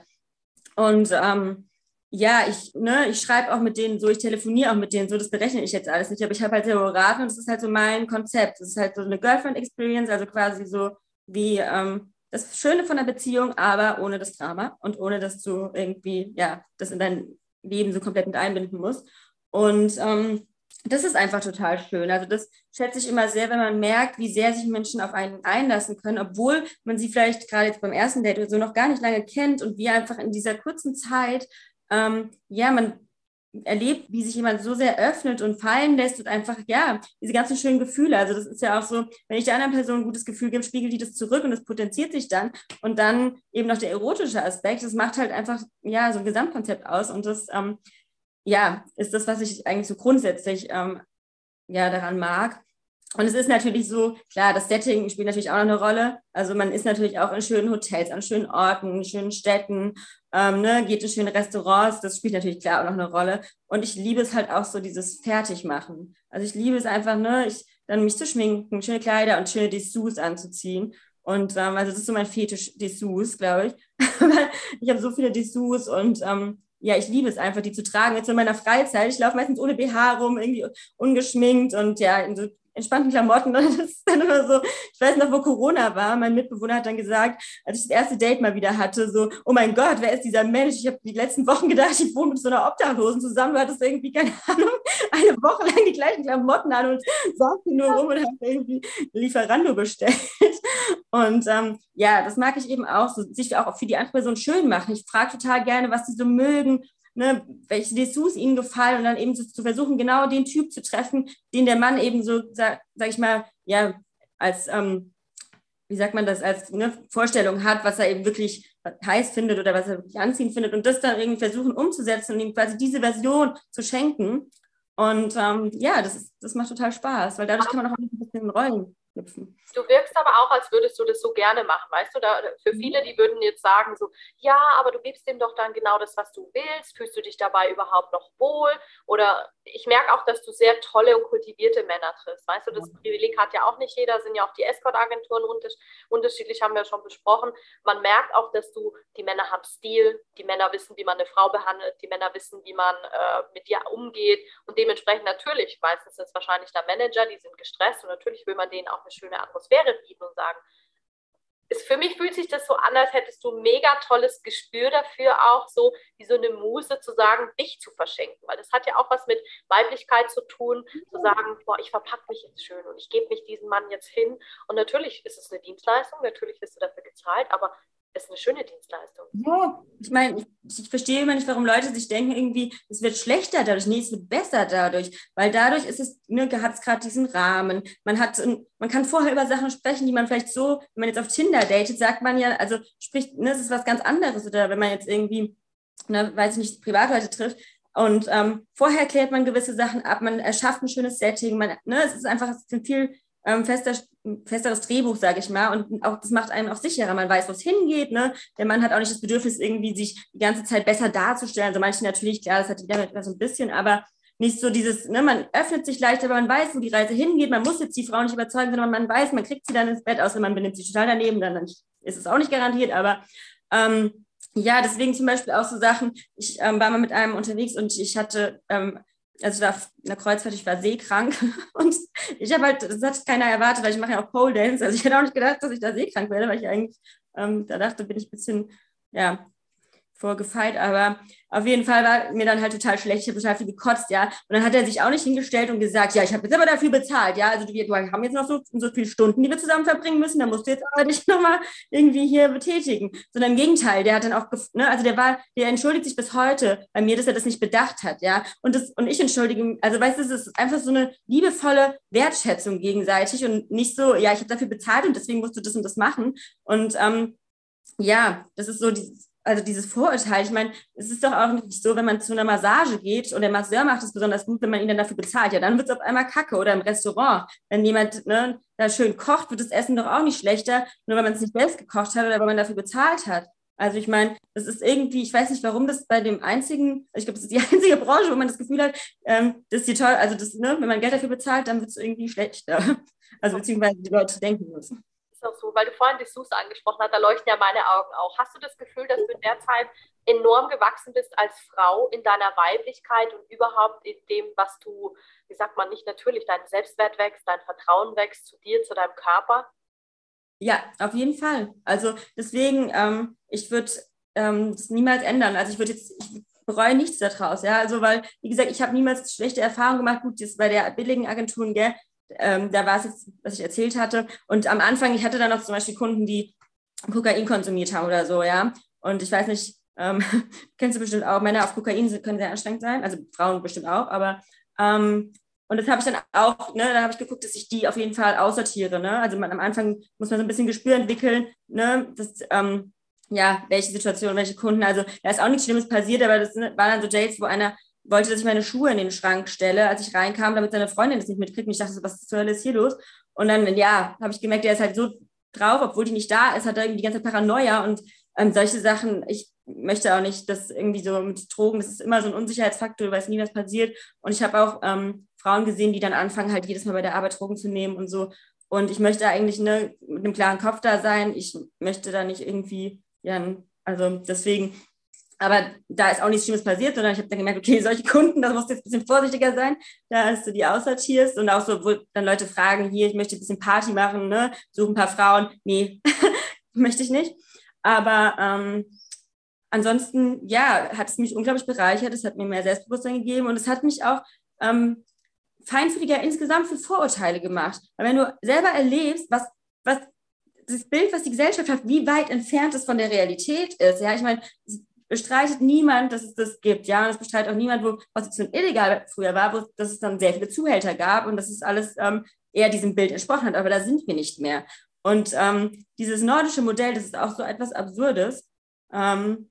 Und ähm, ja, ich, ne, ich schreibe auch mit denen so, ich telefoniere auch mit denen so, das berechne ich jetzt alles nicht, aber ich habe halt sehr beraten und das ist halt so mein Konzept. Das ist halt so eine Girlfriend-Experience, also quasi so wie ähm, das Schöne von der Beziehung, aber ohne das Drama und ohne, dass du irgendwie, ja, das in dein Leben so komplett mit einbinden musst. Und ähm, das ist einfach total schön. Also das schätze ich immer sehr, wenn man merkt, wie sehr sich Menschen auf einen einlassen können, obwohl man sie vielleicht gerade jetzt beim ersten Date oder so noch gar nicht lange kennt und wie einfach in dieser kurzen Zeit, ähm, ja, man erlebt, wie sich jemand so sehr öffnet und fallen lässt und einfach, ja, diese ganzen schönen Gefühle. Also das ist ja auch so, wenn ich der anderen Person ein gutes Gefühl gebe, spiegelt die das zurück und es potenziert sich dann. Und dann eben noch der erotische Aspekt, das macht halt einfach, ja, so ein Gesamtkonzept aus. Und das, ähm, ja, ist das, was ich eigentlich so grundsätzlich ähm, ja, daran mag. Und es ist natürlich so, klar, das Setting spielt natürlich auch noch eine Rolle. Also man ist natürlich auch in schönen Hotels, an schönen Orten, in schönen Städten, ähm, ne, geht in schöne Restaurants. Das spielt natürlich klar auch noch eine Rolle. Und ich liebe es halt auch so, dieses Fertigmachen. Also ich liebe es einfach, ne, ich, dann mich zu schminken, schöne Kleider und schöne Dessous anzuziehen. Und ähm, also das ist so mein Fetisch Dessous, glaube ich. ich habe so viele Dessous und ähm, ja, ich liebe es einfach, die zu tragen. Jetzt in meiner Freizeit. Ich laufe meistens ohne BH rum, irgendwie ungeschminkt und ja, in so entspannten Klamotten. Und das ist dann immer so, ich weiß noch, wo Corona war, mein Mitbewohner hat dann gesagt, als ich das erste Date mal wieder hatte, so, oh mein Gott, wer ist dieser Mensch? Ich habe die letzten Wochen gedacht, ich wohne mit so einer Obdachlosen zusammen. Du hattest irgendwie, keine Ahnung, eine Woche lang die gleichen Klamotten an und sagte nur rum und hat irgendwie Lieferando bestellt. Und ähm, ja, das mag ich eben auch, so, sich auch für die andere Person schön machen. Ich frage total gerne, was sie so mögen ne, welche Dessous ihnen gefallen und dann eben zu, zu, versuchen, genau den Typ zu treffen, den der Mann eben so, sag, sag ich mal, ja, als, ähm, wie sagt man das, als ne, Vorstellung hat, was er eben wirklich heiß findet oder was er wirklich anziehend findet und das dann irgendwie versuchen umzusetzen und ihm quasi diese Version zu schenken. Und ähm, ja, das, ist, das macht total Spaß, weil dadurch kann man auch ein bisschen Rollen knüpfen. Du wirkst aber auch, als würdest du das so gerne machen, weißt du? Da, für mhm. viele, die würden jetzt sagen so, ja, aber du gibst dem doch dann genau das, was du willst. Fühlst du dich dabei überhaupt noch wohl? Oder ich merke auch, dass du sehr tolle und kultivierte Männer triffst. Weißt du, das Privileg hat ja auch nicht jeder, sind ja auch die Escort-Agenturen unterschiedlich, haben wir schon besprochen. Man merkt auch, dass du, die Männer haben Stil, die Männer wissen, wie man eine Frau behandelt, die Männer wissen, wie man äh, mit dir umgeht und dementsprechend natürlich, meistens sind es wahrscheinlich da Manager, die sind gestresst und natürlich will man denen auch eine schöne Atmosphäre bieten und sagen, ist, für mich fühlt sich das so an, als hättest du ein mega tolles Gespür dafür, auch so wie so eine Muse zu sagen, dich zu verschenken. Weil das hat ja auch was mit Weiblichkeit zu tun, zu mhm. sagen, boah, ich verpacke mich jetzt schön und ich gebe mich diesem Mann jetzt hin. Und natürlich ist es eine Dienstleistung, natürlich wirst du dafür gezahlt, aber ist eine schöne Dienstleistung. Ja, ich meine, ich, ich, verstehe immer nicht, warum Leute sich denken, irgendwie, es wird schlechter dadurch. Nee, es wird besser dadurch, weil dadurch ist es, ne, hat es gerade diesen Rahmen. Man hat, man kann vorher über Sachen sprechen, die man vielleicht so, wenn man jetzt auf Tinder datet, sagt man ja, also spricht, ne, es ist was ganz anderes. Oder wenn man jetzt irgendwie, ne, weiß ich nicht, Privatleute trifft, und ähm, vorher klärt man gewisse Sachen ab, man erschafft ein schönes Setting, man, ne, es ist einfach es ist viel ähm, fester, festeres Drehbuch, sage ich mal. Und auch das macht einen auch sicherer. Man weiß, wo es hingeht. Ne? Der Mann hat auch nicht das Bedürfnis, irgendwie sich die ganze Zeit besser darzustellen. Also manche natürlich, klar, das hat jeder so ein bisschen, aber nicht so dieses, ne, man öffnet sich leichter, aber man weiß, wo die Reise hingeht. Man muss jetzt die Frau nicht überzeugen, sondern man weiß, man kriegt sie dann ins Bett, außer man benimmt sich total daneben, dann ist es auch nicht garantiert. Aber ähm, ja, deswegen zum Beispiel auch so Sachen, ich ähm, war mal mit einem unterwegs und ich hatte ähm, also da in der Kreuzfahrt, ich war seekrank. Und ich habe halt, das hat keiner erwartet, weil ich mache ja auch Pole Dance, also ich hätte auch nicht gedacht, dass ich da seekrank werde, weil ich eigentlich ähm, da dachte, bin ich ein bisschen, ja, vorgefeilt, aber auf jeden Fall war mir dann halt total schlecht, ich habe total viel gekotzt, ja. Und dann hat er sich auch nicht hingestellt und gesagt, ja, ich habe jetzt aber dafür bezahlt, ja. Also wir, haben jetzt noch so, so viele Stunden, die wir zusammen verbringen müssen, da musst du jetzt aber dich nochmal irgendwie hier betätigen. Sondern im Gegenteil, der hat dann auch, ne, also der war, der entschuldigt sich bis heute bei mir, dass er das nicht bedacht hat, ja. Und das, und ich entschuldige, also weißt du, es ist einfach so eine liebevolle Wertschätzung gegenseitig und nicht so, ja, ich habe dafür bezahlt und deswegen musst du das und das machen. Und ähm, ja, das ist so dieses, also dieses Vorurteil, ich meine, es ist doch auch nicht so, wenn man zu einer Massage geht und der Masseur macht es besonders gut, wenn man ihn dann dafür bezahlt. Ja, dann wird es auf einmal kacke oder im Restaurant. Wenn jemand ne, da schön kocht, wird das Essen doch auch nicht schlechter, nur weil man es nicht selbst gekocht hat oder weil man dafür bezahlt hat. Also ich meine, das ist irgendwie, ich weiß nicht, warum das bei dem einzigen, ich glaube, das ist die einzige Branche, wo man das Gefühl hat, ähm, das ist die toll, also das, ne, wenn man Geld dafür bezahlt, dann wird es irgendwie schlechter. Also beziehungsweise die Leute denken müssen auch so, weil du vorhin Dessous angesprochen hast, da leuchten ja meine Augen auch. Hast du das Gefühl, dass du in der Zeit enorm gewachsen bist als Frau in deiner Weiblichkeit und überhaupt in dem, was du, wie sagt man, nicht natürlich, dein Selbstwert wächst, dein Vertrauen wächst zu dir, zu deinem Körper? Ja, auf jeden Fall. Also deswegen, ähm, ich würde ähm, niemals ändern. Also ich würde jetzt, ich bereue nichts daraus, ja. Also weil, wie gesagt, ich habe niemals schlechte Erfahrungen gemacht. Gut, das bei der billigen Agenturen, gell, ähm, da war es jetzt, was ich erzählt hatte. Und am Anfang, ich hatte dann noch zum Beispiel Kunden, die Kokain konsumiert haben oder so, ja. Und ich weiß nicht, ähm, kennst du bestimmt auch, Männer auf Kokain können sehr anstrengend sein, also Frauen bestimmt auch, aber ähm, und das habe ich dann auch, ne, da habe ich geguckt, dass ich die auf jeden Fall aussortiere. Ne? Also man, am Anfang muss man so ein bisschen Gespür entwickeln, ne, das, ähm, ja, welche Situation, welche Kunden. Also da ist auch nichts Schlimmes passiert, aber das war dann so Dates, wo einer wollte, dass ich meine Schuhe in den Schrank stelle, als ich reinkam, damit seine Freundin das nicht mitkriegt. Und ich dachte was zur Hölle ist hier los? Und dann, ja, habe ich gemerkt, der ist halt so drauf, obwohl die nicht da ist, hat er irgendwie die ganze Paranoia und ähm, solche Sachen. Ich möchte auch nicht, dass irgendwie so mit Drogen, das ist immer so ein Unsicherheitsfaktor, du weißt nie, was passiert. Und ich habe auch ähm, Frauen gesehen, die dann anfangen, halt jedes Mal bei der Arbeit Drogen zu nehmen und so. Und ich möchte eigentlich ne, mit einem klaren Kopf da sein. Ich möchte da nicht irgendwie, ja, also deswegen aber da ist auch nichts Schlimmes passiert, sondern ich habe dann gemerkt, okay, solche Kunden, da musst du jetzt ein bisschen vorsichtiger sein, dass du die aussortierst und auch so, wo dann Leute fragen, hier, ich möchte ein bisschen Party machen, ne, suche ein paar Frauen. Nee, möchte ich nicht. Aber ähm, ansonsten, ja, hat es mich unglaublich bereichert, es hat mir mehr Selbstbewusstsein gegeben und es hat mich auch ähm, feinfühliger insgesamt für Vorurteile gemacht. Weil wenn du selber erlebst, was, was das Bild, was die Gesellschaft hat, wie weit entfernt es von der Realität ist. Ja, ich meine, bestreitet niemand, dass es das gibt. Ja, und es bestreitet auch niemand, wo Prostitution illegal früher war, wo dass es dann sehr viele Zuhälter gab und dass es alles ähm, eher diesem Bild entsprochen hat. Aber da sind wir nicht mehr. Und ähm, dieses nordische Modell, das ist auch so etwas Absurdes. Ähm,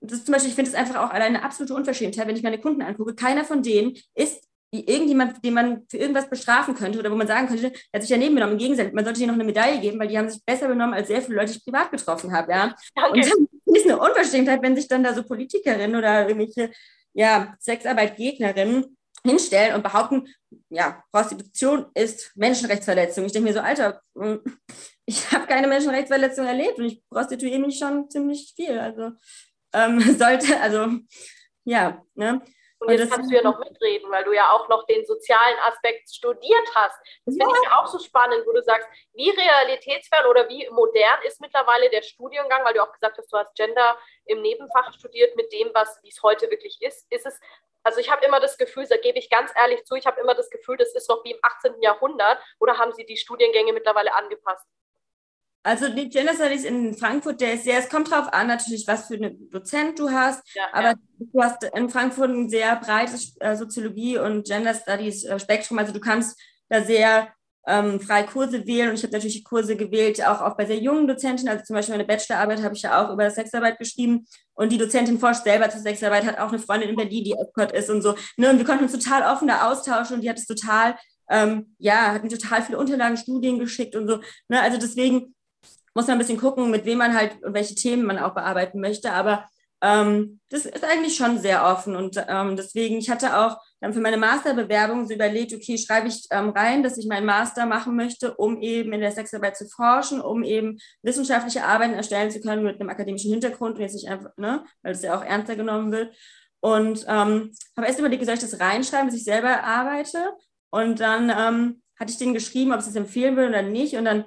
das ist zum Beispiel, ich finde es einfach auch eine absolute Unverschämtheit, wenn ich meine Kunden angucke. Keiner von denen ist irgendjemand, den man für irgendwas bestrafen könnte oder wo man sagen könnte, er hat sich daneben benommen. Im Gegenteil, man sollte ihnen noch eine Medaille geben, weil die haben sich besser benommen als sehr viele Leute, die ich privat getroffen habe. Ja? Okay. Und dann ist eine Unverschämtheit, wenn sich dann da so Politikerinnen oder irgendwelche ja, Sexarbeitgegnerinnen hinstellen und behaupten, ja, Prostitution ist Menschenrechtsverletzung. Ich denke mir so, Alter, hm, ich habe keine Menschenrechtsverletzung erlebt und ich prostituiere mich schon ziemlich viel. Also ähm, sollte, also ja, ne? Und jetzt kannst du ja noch mitreden, weil du ja auch noch den sozialen Aspekt studiert hast. Das ja. finde ich auch so spannend, wo du sagst, wie realitätsfern oder wie modern ist mittlerweile der Studiengang, weil du auch gesagt hast, du hast Gender im Nebenfach studiert mit dem, was wie es heute wirklich ist. Ist es, also ich habe immer das Gefühl, da gebe ich ganz ehrlich zu, ich habe immer das Gefühl, das ist noch wie im 18. Jahrhundert oder haben sie die Studiengänge mittlerweile angepasst? Also die Gender Studies in Frankfurt, der ist sehr, es kommt darauf an, natürlich, was für einen Dozent du hast, ja, aber ja. du hast in Frankfurt ein sehr breites äh, Soziologie- und Gender Studies äh, Spektrum. Also du kannst da sehr ähm, frei Kurse wählen und ich habe natürlich Kurse gewählt, auch, auch bei sehr jungen Dozenten. Also zum Beispiel meine Bachelorarbeit habe ich ja auch über Sexarbeit geschrieben und die Dozentin forscht selber zur Sexarbeit, hat auch eine Freundin in Berlin, die Escort ist und so. Ne? Und wir konnten uns total offen da austauschen und die hat es total ähm, ja, hat mir total viele Unterlagen, Studien geschickt und so. Ne? Also deswegen muss man ein bisschen gucken, mit wem man halt und welche Themen man auch bearbeiten möchte. Aber ähm, das ist eigentlich schon sehr offen. Und ähm, deswegen, ich hatte auch dann für meine Masterbewerbung so überlegt, okay, schreibe ich ähm, rein, dass ich meinen Master machen möchte, um eben in der Sexarbeit zu forschen, um eben wissenschaftliche Arbeiten erstellen zu können mit einem akademischen Hintergrund und jetzt nicht einfach, ne, weil es ja auch ernster genommen wird. Und ähm, habe erst überlegt, soll ich das reinschreiben, dass ich selber arbeite? Und dann ähm, hatte ich denen geschrieben, ob sie es empfehlen würden oder nicht. Und dann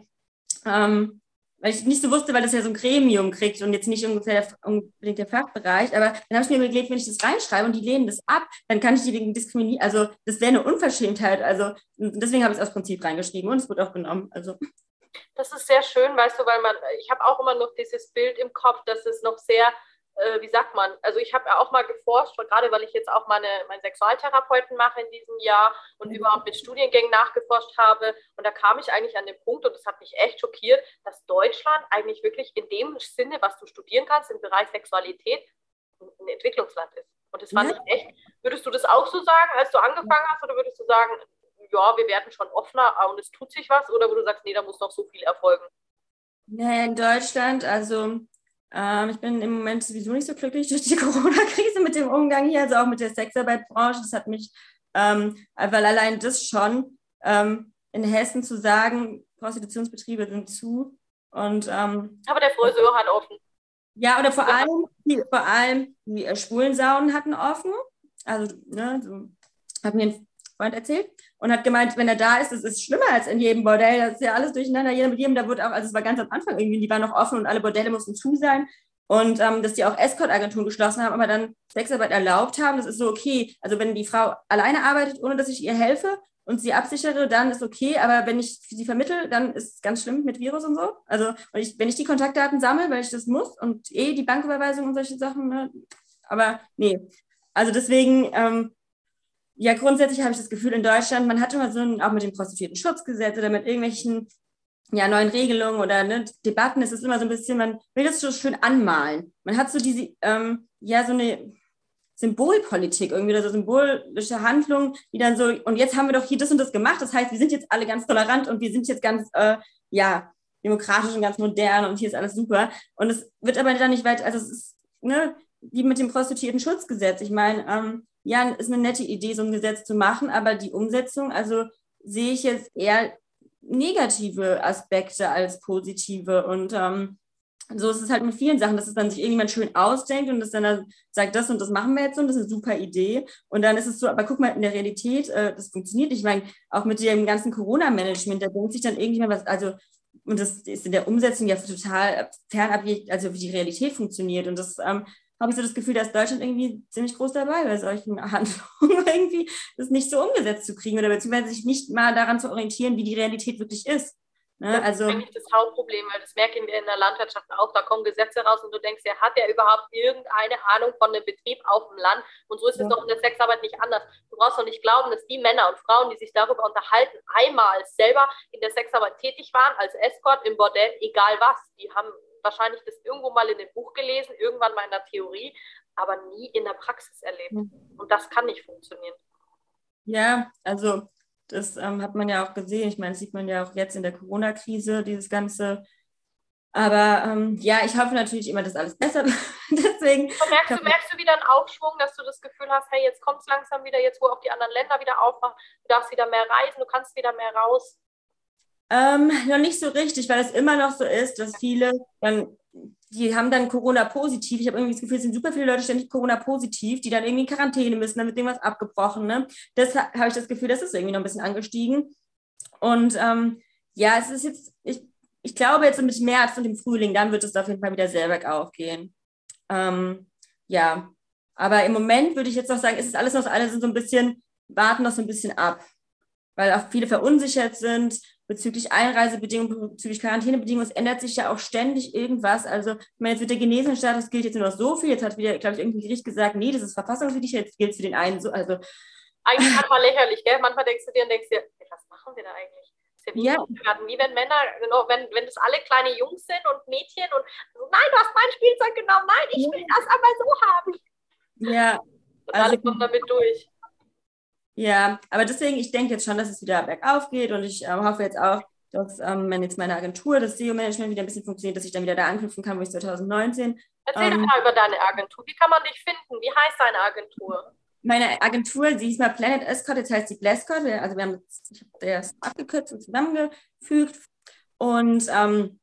ähm, weil ich nicht so wusste, weil das ja so ein Gremium kriegt und jetzt nicht ungefähr unbedingt der Fachbereich. Aber dann habe ich mir überlegt, wenn ich das reinschreibe und die lehnen das ab, dann kann ich die wegen Diskriminierung, also das wäre eine Unverschämtheit. Also deswegen habe ich es aus Prinzip reingeschrieben und es wird auch genommen. Also. Das ist sehr schön, weißt du, weil man, ich habe auch immer noch dieses Bild im Kopf, dass es noch sehr äh, wie sagt man, also ich habe ja auch mal geforscht, gerade weil ich jetzt auch meine, meinen Sexualtherapeuten mache in diesem Jahr und mhm. überhaupt mit Studiengängen nachgeforscht habe. Und da kam ich eigentlich an den Punkt, und das hat mich echt schockiert, dass Deutschland eigentlich wirklich in dem Sinne, was du studieren kannst im Bereich Sexualität, ein Entwicklungsland ist. Und das fand ja. ich echt. Würdest du das auch so sagen, als du angefangen hast, oder würdest du sagen, ja, wir werden schon offener und es tut sich was, oder wo du sagst, nee, da muss noch so viel erfolgen? Ja, in Deutschland, also ähm, ich bin im Moment sowieso nicht so glücklich durch die Corona-Krise mit dem Umgang hier, also auch mit der Sexarbeitbranche. Das hat mich, ähm, weil allein das schon ähm, in Hessen zu sagen, Prostitutionsbetriebe sind zu. Und, ähm, Aber der Friseur hat offen. Ja, oder vor allem, die, vor allem die äh, Schwulensaunen hatten offen. Also, ne, so, hat mir ein Freund erzählt und hat gemeint, wenn er da ist, das ist schlimmer als in jedem Bordell. Das ist ja alles durcheinander. Jeder mit jedem, da wird auch, also es war ganz am Anfang irgendwie, die waren noch offen und alle Bordelle mussten zu sein. Und ähm, dass die auch Escort-Agenturen geschlossen haben, aber dann Sexarbeit erlaubt haben, das ist so okay. Also wenn die Frau alleine arbeitet, ohne dass ich ihr helfe und sie absichere, dann ist okay. Aber wenn ich sie vermittle, dann ist es ganz schlimm mit Virus und so. Also und ich, wenn ich die Kontaktdaten sammle, weil ich das muss und eh die Banküberweisung und solche Sachen, ne? aber nee. Also deswegen ähm, ja, grundsätzlich habe ich das Gefühl, in Deutschland, man hat immer so ein, auch mit dem Prostituierten-Schutzgesetz oder mit irgendwelchen ja, neuen Regelungen oder ne, Debatten, ist es immer so ein bisschen, man will das so schön anmalen. Man hat so diese, ähm, ja, so eine Symbolpolitik irgendwie, so symbolische Handlungen, die dann so, und jetzt haben wir doch hier das und das gemacht, das heißt, wir sind jetzt alle ganz tolerant und wir sind jetzt ganz, äh, ja, demokratisch und ganz modern und hier ist alles super. Und es wird aber dann nicht weit, also es ist, ne, wie mit dem Prostituierten-Schutzgesetz. Ich meine, ähm, ja, ist eine nette Idee, so ein Gesetz zu machen, aber die Umsetzung, also sehe ich jetzt eher negative Aspekte als positive. Und ähm, so ist es halt mit vielen Sachen, dass es dann sich irgendjemand schön ausdenkt und das dann sagt, das und das machen wir jetzt und das ist eine super Idee. Und dann ist es so, aber guck mal, in der Realität, äh, das funktioniert. Ich meine, auch mit dem ganzen Corona-Management, da denkt sich dann irgendjemand was, also und das ist in der Umsetzung ja total fernab, also wie die Realität funktioniert. Und das ähm, habe ich so das Gefühl, dass Deutschland irgendwie ziemlich groß dabei bei solchen Handlungen irgendwie das nicht so umgesetzt zu kriegen oder beziehungsweise sich nicht mal daran zu orientieren, wie die Realität wirklich ist. Ne? Das also, ist eigentlich das Hauptproblem, weil das merken wir in der Landwirtschaft auch. Da kommen Gesetze raus und du denkst, ja, hat er überhaupt irgendeine Ahnung von einem Betrieb auf dem Land? Und so ist ja. es doch in der Sexarbeit nicht anders. Du brauchst doch nicht glauben, dass die Männer und Frauen, die sich darüber unterhalten, einmal selber in der Sexarbeit tätig waren, als Escort im Bordell, egal was. Die haben wahrscheinlich das irgendwo mal in dem Buch gelesen, irgendwann mal in der Theorie, aber nie in der Praxis erlebt. Mhm. Und das kann nicht funktionieren. Ja, also das ähm, hat man ja auch gesehen. Ich meine, das sieht man ja auch jetzt in der Corona-Krise, dieses ganze. Aber ähm, ja, ich hoffe natürlich immer, dass alles besser wird. Deswegen. merkst, du, merkst du wieder einen Aufschwung, dass du das Gefühl hast, hey, jetzt kommt es langsam wieder, jetzt wo auch die anderen Länder wieder aufmachen, du darfst wieder mehr reisen, du kannst wieder mehr raus? Ähm, noch nicht so richtig, weil es immer noch so ist, dass viele dann, die haben dann Corona-positiv. Ich habe irgendwie das Gefühl, es sind super viele Leute ständig Corona-positiv, die dann irgendwie in Quarantäne müssen, dann wird irgendwas abgebrochen. Ne? Das habe ich das Gefühl, das ist irgendwie noch ein bisschen angestiegen. Und ähm, ja, es ist jetzt, ich, ich glaube jetzt mit März und dem Frühling, dann wird es auf jeden Fall wieder sehr bergauf gehen. Ähm, ja, aber im Moment würde ich jetzt noch sagen, ist es alles noch, alle so ein bisschen, warten noch so ein bisschen ab, weil auch viele verunsichert sind bezüglich Einreisebedingungen, bezüglich Quarantänebedingungen, es ändert sich ja auch ständig irgendwas. Also, ich meine, jetzt wird der Genesenenstatus gilt jetzt nur noch so viel. Jetzt hat wieder, glaube ich, irgendein Gericht gesagt, nee, das ist verfassungswidrig, jetzt gilt es für den einen so. Also, eigentlich manchmal lächerlich, gell? Manchmal denkst du dir und denkst dir, was machen wir da eigentlich? ja wie, wenn Männer, genau, wenn, wenn das alle kleine Jungs sind und Mädchen und so, nein, du hast mein Spielzeug genommen, nein, ich will das aber so haben. Ja. Und also, alle kommen damit durch. Ja, aber deswegen, ich denke jetzt schon, dass es wieder bergauf geht und ich ähm, hoffe jetzt auch, dass, ähm, wenn jetzt meine Agentur, das SEO-Management wieder ein bisschen funktioniert, dass ich dann wieder da anknüpfen kann, wo ich 2019. Erzähl ähm, mal über deine Agentur. Wie kann man dich finden? Wie heißt deine Agentur? Meine Agentur, sie hieß mal Planet Escort, jetzt heißt sie Blescott. Also wir haben, ich das abgekürzt und zusammengefügt. Und ähm,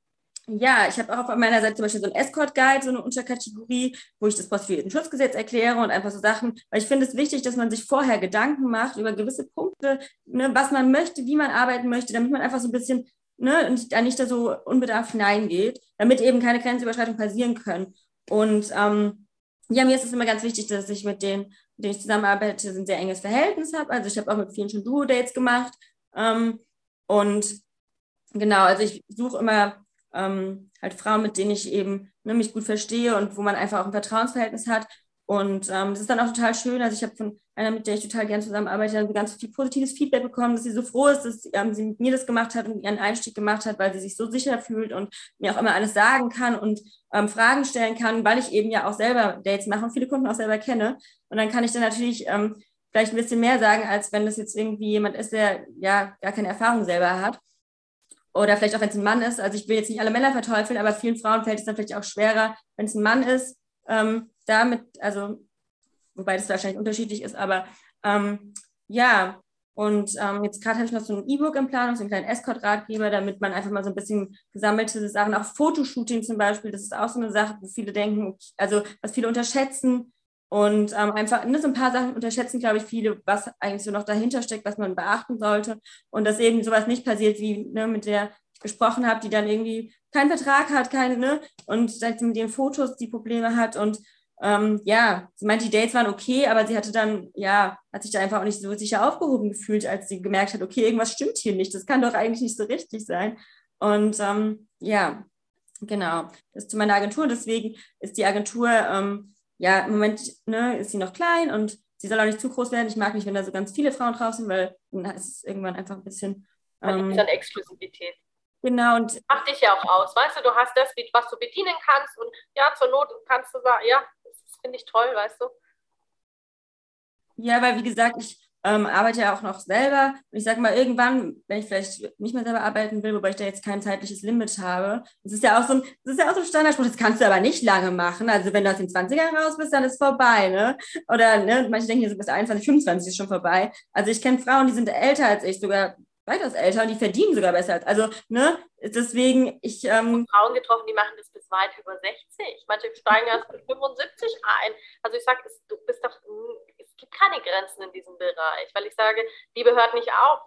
ja, ich habe auch auf meiner Seite zum Beispiel so ein Escort-Guide, so eine Unterkategorie, wo ich das Prostituierten-Schutzgesetz erkläre und einfach so Sachen, weil ich finde es wichtig, dass man sich vorher Gedanken macht über gewisse Punkte, ne, was man möchte, wie man arbeiten möchte, damit man einfach so ein bisschen ne, da nicht da so unbedarft hineingeht, damit eben keine Grenzüberschreitungen passieren können. Und ähm, ja, mir ist es immer ganz wichtig, dass ich mit denen, mit denen ich zusammenarbeite, ein sehr enges Verhältnis habe. Also ich habe auch mit vielen schon Duo-Dates gemacht. Ähm, und genau, also ich suche immer ähm, halt Frauen, mit denen ich eben ne, mich gut verstehe und wo man einfach auch ein Vertrauensverhältnis hat. Und ähm, das ist dann auch total schön. Also ich habe von einer, mit der ich total gern zusammenarbeite, dann ganz viel positives Feedback bekommen, dass sie so froh ist, dass ähm, sie mit mir das gemacht hat und ihren Einstieg gemacht hat, weil sie sich so sicher fühlt und mir auch immer alles sagen kann und ähm, Fragen stellen kann, weil ich eben ja auch selber Dates mache und viele Kunden auch selber kenne. Und dann kann ich dann natürlich ähm, vielleicht ein bisschen mehr sagen, als wenn das jetzt irgendwie jemand ist, der ja gar keine Erfahrung selber hat. Oder vielleicht auch, wenn es ein Mann ist. Also ich will jetzt nicht alle Männer verteufeln, aber vielen Frauen fällt es dann vielleicht auch schwerer, wenn es ein Mann ist, ähm, damit, also, wobei das wahrscheinlich unterschiedlich ist, aber ähm, ja, und ähm, jetzt gerade habe ich noch so ein E-Book in Planung, so einen kleinen Escort-Ratgeber, damit man einfach mal so ein bisschen gesammelte Sachen, auch Fotoshooting zum Beispiel, das ist auch so eine Sache, wo viele denken, also was viele unterschätzen und ähm, einfach ne, so ein paar Sachen unterschätzen, glaube ich, viele, was eigentlich so noch dahinter steckt, was man beachten sollte und dass eben sowas nicht passiert, wie ne, mit der ich gesprochen habe, die dann irgendwie keinen Vertrag hat, keine, ne, und dann mit den Fotos die Probleme hat und ähm, ja, sie meinte, die Dates waren okay, aber sie hatte dann, ja, hat sich da einfach auch nicht so sicher aufgehoben gefühlt, als sie gemerkt hat, okay, irgendwas stimmt hier nicht, das kann doch eigentlich nicht so richtig sein. Und ähm, ja, genau, das ist zu meiner Agentur. Deswegen ist die Agentur, ähm, ja, im Moment ne, ist sie noch klein und sie soll auch nicht zu groß werden. Ich mag nicht, wenn da so ganz viele Frauen drauf sind, weil dann ist es irgendwann einfach ein bisschen. Ähm, dann Exklusivität. Genau, und. Macht dich ja auch aus, weißt du, du hast das, was du bedienen kannst und ja, zur Not kannst du sagen, ja, finde ich toll, weißt du? Ja, weil wie gesagt, ich ähm, arbeite ja auch noch selber. Und ich sage mal, irgendwann, wenn ich vielleicht nicht mehr selber arbeiten will, wobei ich da jetzt kein zeitliches Limit habe, das ist ja auch so ein, das ist ja auch so ein Standardspruch, das kannst du aber nicht lange machen. Also wenn du aus den 20ern raus bist, dann ist vorbei, ne? Oder ne, manche denken hier so bis 21, 25 ist schon vorbei. Also ich kenne Frauen, die sind älter als ich, sogar weitaus älter und die verdienen sogar besser als. Also, ne, deswegen, ich. Ähm, Frauen getroffen, die machen das bis weit über 60. Manche steigen erst bis 75 ein. Also ich sage, du bist doch, es gibt keine Grenzen in diesem Bereich, weil ich sage, Liebe hört nicht auf.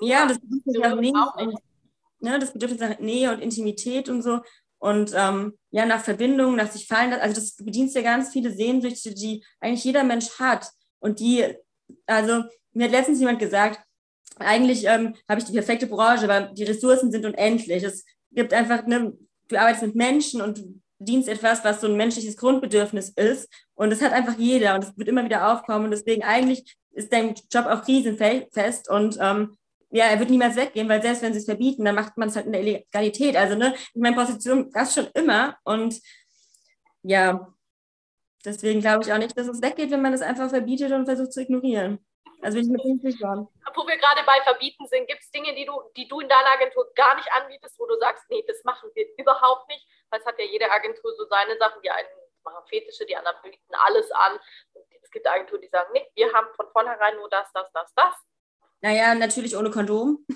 Ja, das bedürfnis nach Nähe und, ne, das Bedürfnis nach Nähe und Intimität und so. Und ähm, ja, nach Verbindung, nach sich fallen, also das bedienst ja ganz viele Sehnsüchte, die eigentlich jeder Mensch hat. Und die, also mir hat letztens jemand gesagt, eigentlich ähm, habe ich die perfekte Branche, weil die Ressourcen sind unendlich. Es gibt einfach, ne, du arbeitest mit Menschen und du dienst etwas, was so ein menschliches Grundbedürfnis ist. Und das hat einfach jeder und es wird immer wieder aufkommen. Und deswegen eigentlich ist dein Job auch krisenfest und ähm, ja, er wird niemals weggehen, weil selbst wenn sie es verbieten, dann macht man es halt in der Illegalität. Also, ne, in meiner Position gab schon immer und ja, deswegen glaube ich auch nicht, dass es weggeht, wenn man es einfach verbietet und versucht zu ignorieren. Also bin ich mir ziemlich sicher. Wo wir gerade bei Verbieten sind, gibt es Dinge, die du, die du in deiner Agentur gar nicht anbietest, wo du sagst, nee, das machen wir überhaupt nicht, es hat ja jede Agentur so seine Sachen, die einen machen Fetische, die anderen bieten alles an. Und es gibt Agenturen, die sagen, nee, wir haben von vornherein nur das, das, das, das. Naja, natürlich ohne Kondom.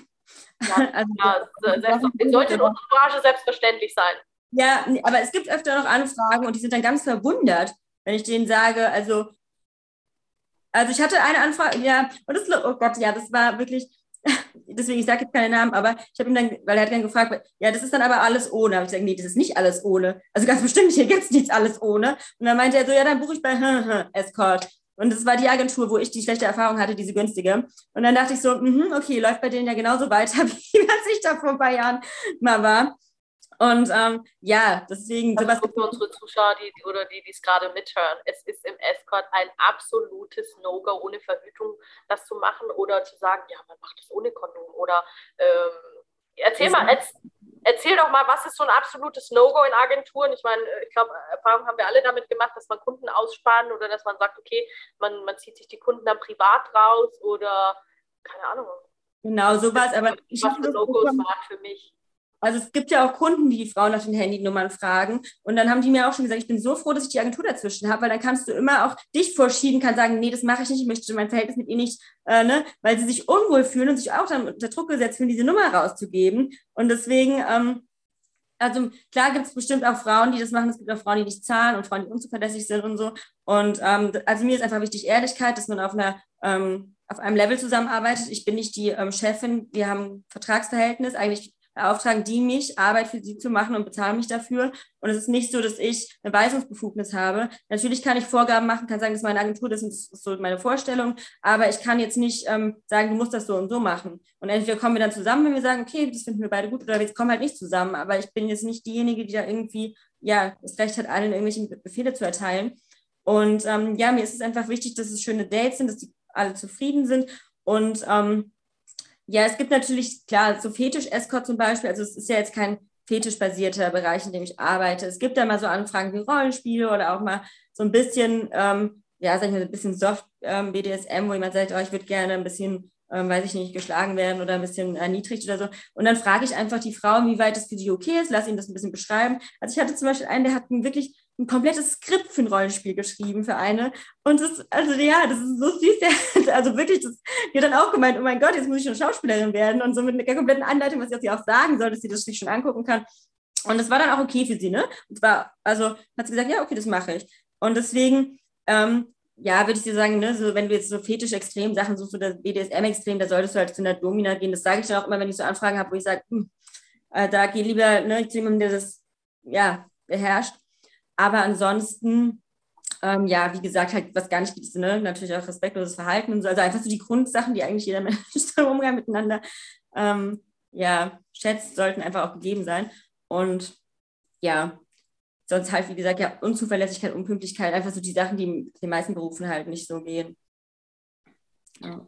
Ja, also, ja selbst, sollte in unserer Branche selbstverständlich sein. Ja, aber es gibt öfter noch Anfragen und die sind dann ganz verwundert, wenn ich denen sage, also also ich hatte eine Anfrage, ja, und das, oh Gott, ja, das war wirklich, deswegen, ich sage jetzt keine Namen, aber ich habe ihn dann, weil er hat dann gefragt, ja, das ist dann aber alles ohne. Aber ich sage, nee, das ist nicht alles ohne. Also ganz bestimmt, hier gibt es nichts alles ohne. Und dann meinte er so, ja, dann buche ich bei Escort. Und das war die Agentur, wo ich die schlechte Erfahrung hatte, diese günstige. Und dann dachte ich so, mh, okay, läuft bei denen ja genauso weiter, wie was ich da vor ein paar Jahren mal war. Und ähm, ja, deswegen also sowas. Für unsere Zuschauer die, oder die, die es gerade mithören, es ist im Escort ein absolutes No-Go, ohne Verhütung das zu machen oder zu sagen, ja, man macht das ohne Kondom. Oder ähm, erzähl mal, erz, erzähl doch mal, was ist so ein absolutes No-Go in Agenturen? Ich meine, ich glaube, Erfahrung haben wir alle damit gemacht, dass man Kunden aussparen oder dass man sagt, okay, man, man zieht sich die Kunden dann privat raus oder keine Ahnung. Genau, sowas, aber ich was für No-Gos waren für mich. Also es gibt ja auch Kunden, die die Frauen nach den Handynummern fragen. Und dann haben die mir auch schon gesagt, ich bin so froh, dass ich die Agentur dazwischen habe, weil dann kannst du immer auch dich vorschieben, kann sagen, nee, das mache ich nicht, ich möchte mein Verhältnis mit ihr nicht, äh, ne? weil sie sich unwohl fühlen und sich auch dann unter Druck gesetzt fühlen, diese Nummer rauszugeben. Und deswegen, ähm, also klar gibt es bestimmt auch Frauen, die das machen. Es gibt auch Frauen, die nicht zahlen und Frauen, die unzuverlässig sind und so. Und ähm, also mir ist einfach wichtig Ehrlichkeit, dass man auf einer ähm, auf einem Level zusammenarbeitet. Ich bin nicht die ähm, Chefin, wir haben ein Vertragsverhältnis. Eigentlich beauftragen die mich, Arbeit für sie zu machen und bezahlen mich dafür. Und es ist nicht so, dass ich eine Weisungsbefugnis habe. Natürlich kann ich Vorgaben machen, kann sagen, das ist meine Agentur, das ist so meine Vorstellung, aber ich kann jetzt nicht ähm, sagen, du musst das so und so machen. Und entweder kommen wir dann zusammen, wenn wir sagen, okay, das finden wir beide gut, oder wir kommen halt nicht zusammen. Aber ich bin jetzt nicht diejenige, die da irgendwie, ja, das Recht hat, allen irgendwelche Befehle zu erteilen. Und ähm, ja, mir ist es einfach wichtig, dass es schöne Dates sind, dass die alle zufrieden sind. Und ähm, ja, es gibt natürlich, klar, so Fetisch-Escort zum Beispiel, also es ist ja jetzt kein fetischbasierter Bereich, in dem ich arbeite. Es gibt da mal so Anfragen wie Rollenspiele oder auch mal so ein bisschen, ähm, ja, sag ich mal, ein bisschen Soft ähm, wo jemand sagt, oh, ich würde gerne ein bisschen, ähm, weiß ich nicht, geschlagen werden oder ein bisschen erniedrigt oder so. Und dann frage ich einfach die Frau, wie weit das für die okay ist, lass ihn das ein bisschen beschreiben. Also ich hatte zum Beispiel einen, der hat wirklich ein komplettes Skript für ein Rollenspiel geschrieben für eine. Und das, also ja, das ist so süß. Also wirklich, das, hat dann auch gemeint, oh mein Gott, jetzt muss ich schon Schauspielerin werden und so mit einer kompletten Anleitung, was sie auch sagen soll, dass sie das sich schon angucken kann. Und das war dann auch okay für sie, ne? Und zwar, also hat sie gesagt, ja, okay, das mache ich. Und deswegen, ähm, ja, würde ich dir sagen, ne, so, wenn du jetzt so fetisch-extrem Sachen suchst oder BDSM-extrem, da solltest du halt zu einer Domina gehen. Das sage ich dann auch immer, wenn ich so Anfragen habe, wo ich sage, hm, äh, da geh lieber ne, zu jemandem, der das ja, beherrscht. Aber ansonsten, ähm, ja, wie gesagt, halt, was gar nicht gibt, ne? natürlich auch respektloses Verhalten und so. Also einfach so die Grundsachen, die eigentlich jeder Mensch im Umgang miteinander ähm, ja, schätzt, sollten einfach auch gegeben sein. Und ja, sonst halt, wie gesagt, ja, Unzuverlässigkeit, Unpünktlichkeit, einfach so die Sachen, die den meisten Berufen halt nicht so gehen. Ja.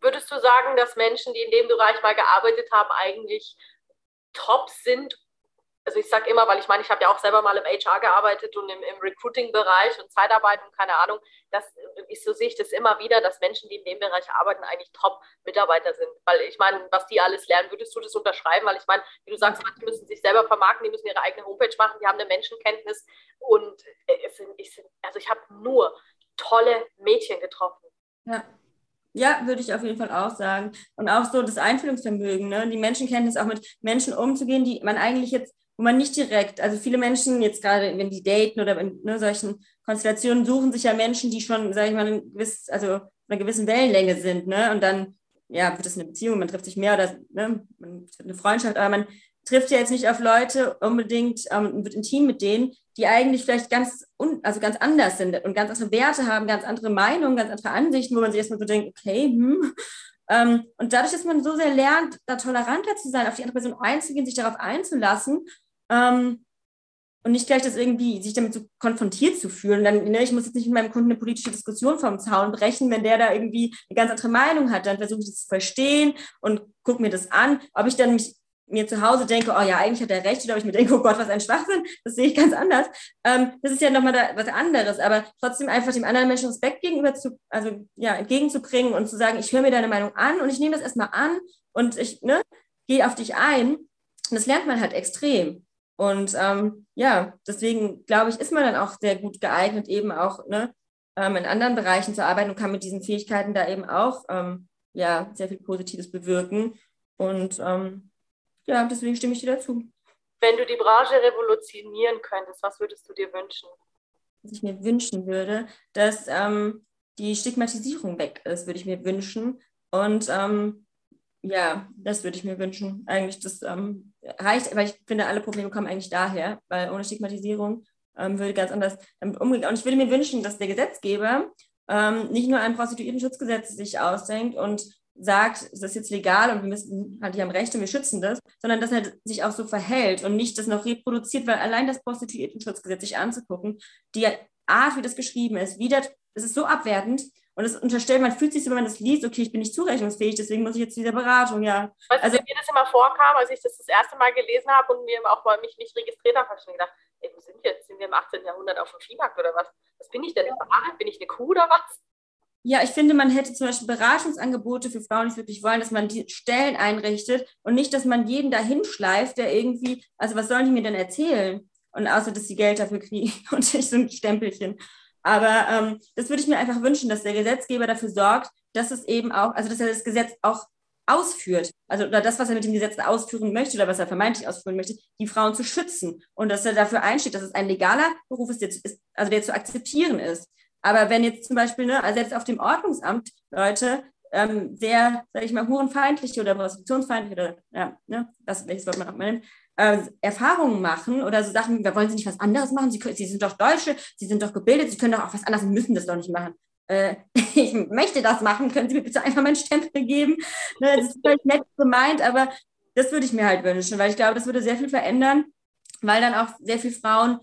Würdest du sagen, dass Menschen, die in dem Bereich mal gearbeitet haben, eigentlich top sind also ich sage immer, weil ich meine, ich habe ja auch selber mal im HR gearbeitet und im, im Recruiting-Bereich und Zeitarbeit und keine Ahnung, das ist, so sehe ich das immer wieder, dass Menschen, die in dem Bereich arbeiten, eigentlich Top-Mitarbeiter sind. Weil ich meine, was die alles lernen, würdest du das unterschreiben? Weil ich meine, wie du sagst, die müssen sich selber vermarkten, die müssen ihre eigene Homepage machen, die haben eine Menschenkenntnis und sind, ich sind, also ich habe nur tolle Mädchen getroffen. Ja. Ja, würde ich auf jeden Fall auch sagen. Und auch so das Einfühlungsvermögen, ne? die Menschenkenntnis, auch mit Menschen umzugehen, die man eigentlich jetzt wo man nicht direkt, also viele Menschen jetzt gerade, wenn die daten oder in ne, solchen Konstellationen, suchen sich ja Menschen, die schon, sage ich mal, ein gewiss, also einer gewissen Wellenlänge sind, ne? Und dann, ja, wird es eine Beziehung, man trifft sich mehr oder ne, man eine Freundschaft, aber man trifft ja jetzt nicht auf Leute unbedingt ähm, wird intim mit denen, die eigentlich vielleicht ganz, un, also ganz anders sind und ganz andere Werte haben, ganz andere Meinungen, ganz andere Ansichten, wo man sich erstmal so denkt, okay, hm. Ähm, und dadurch, dass man so sehr lernt, da toleranter zu sein, auf die andere Person einzugehen, sich darauf einzulassen ähm, und nicht gleich das irgendwie, sich damit so konfrontiert zu fühlen. Dann, ne, ich muss jetzt nicht mit meinem Kunden eine politische Diskussion vom Zaun brechen, wenn der da irgendwie eine ganz andere Meinung hat. Dann versuche ich das zu verstehen und gucke mir das an. Ob ich dann mich mir zu Hause denke, oh ja, eigentlich hat er recht, oder ob ich mir denke, oh Gott, was ein Schwachsinn, das sehe ich ganz anders. Ähm, das ist ja nochmal da, was anderes, aber trotzdem einfach dem anderen Menschen Respekt gegenüber zu, also ja, entgegenzubringen und zu sagen, ich höre mir deine Meinung an und ich nehme das erstmal an und ich ne, gehe auf dich ein. Und das lernt man halt extrem. Und ähm, ja, deswegen glaube ich, ist man dann auch sehr gut geeignet, eben auch ne, ähm, in anderen Bereichen zu arbeiten und kann mit diesen Fähigkeiten da eben auch ähm, ja, sehr viel Positives bewirken. Und ähm, ja, deswegen stimme ich dir dazu. Wenn du die Branche revolutionieren könntest, was würdest du dir wünschen? Was ich mir wünschen würde, dass ähm, die Stigmatisierung weg ist, würde ich mir wünschen. Und ähm, ja, das würde ich mir wünschen. Eigentlich, das ähm, reicht, weil ich finde, alle Probleme kommen eigentlich daher, weil ohne Stigmatisierung ähm, würde ganz anders damit umgehen. Und ich würde mir wünschen, dass der Gesetzgeber ähm, nicht nur ein Prostituiertenschutzgesetz sich ausdenkt und sagt, es ist jetzt legal und wir müssen, halt, die haben Rechte, wir schützen das, sondern dass er sich auch so verhält und nicht das noch reproduziert, weil allein das Prostituiertenschutzgesetz sich anzugucken, die Art, wie das geschrieben ist, das, es ist so abwertend, und es unterstellt, man fühlt sich so, wenn man das liest, okay, ich bin nicht zurechnungsfähig, deswegen muss ich jetzt diese Beratung, ja. Weißt also, mir das immer vorkam, als ich das das erste Mal gelesen habe und mir auch mal mich nicht registriert habe, habe ich mir gedacht, ey, wo sind wir jetzt? Sind wir im 18. Jahrhundert auf dem Viehmarkt oder was? Was bin ich denn? Ja. Bin ich eine Kuh oder was? Ja, ich finde, man hätte zum Beispiel Beratungsangebote für Frauen, die es wirklich wollen, dass man die Stellen einrichtet und nicht, dass man jeden dahin schleift, der irgendwie, also was sollen die mir denn erzählen? Und außer, dass sie Geld dafür kriegen und nicht so ein Stempelchen. Aber ähm, das würde ich mir einfach wünschen, dass der Gesetzgeber dafür sorgt, dass es eben auch, also dass er das Gesetz auch ausführt, also oder das, was er mit dem Gesetz ausführen möchte oder was er vermeintlich ausführen möchte, die Frauen zu schützen und dass er dafür einsteht, dass es ein legaler Beruf ist, der zu, ist also der zu akzeptieren ist. Aber wenn jetzt zum Beispiel, ne, also selbst auf dem Ordnungsamt Leute ähm, sehr, sage ich mal, hurenfeindliche oder prostitutionsfeindliche oder ja, ne, das welches Wort man auch mal nimmt, äh, Erfahrungen machen oder so Sachen, da wollen sie nicht was anderes machen, sie, sie sind doch Deutsche, sie sind doch gebildet, sie können doch auch was anderes, sie müssen das doch nicht machen. Äh, ich möchte das machen, können Sie mir bitte einfach meinen Stempel geben? Ne, das ist vielleicht nett gemeint, aber das würde ich mir halt wünschen, weil ich glaube, das würde sehr viel verändern, weil dann auch sehr viele Frauen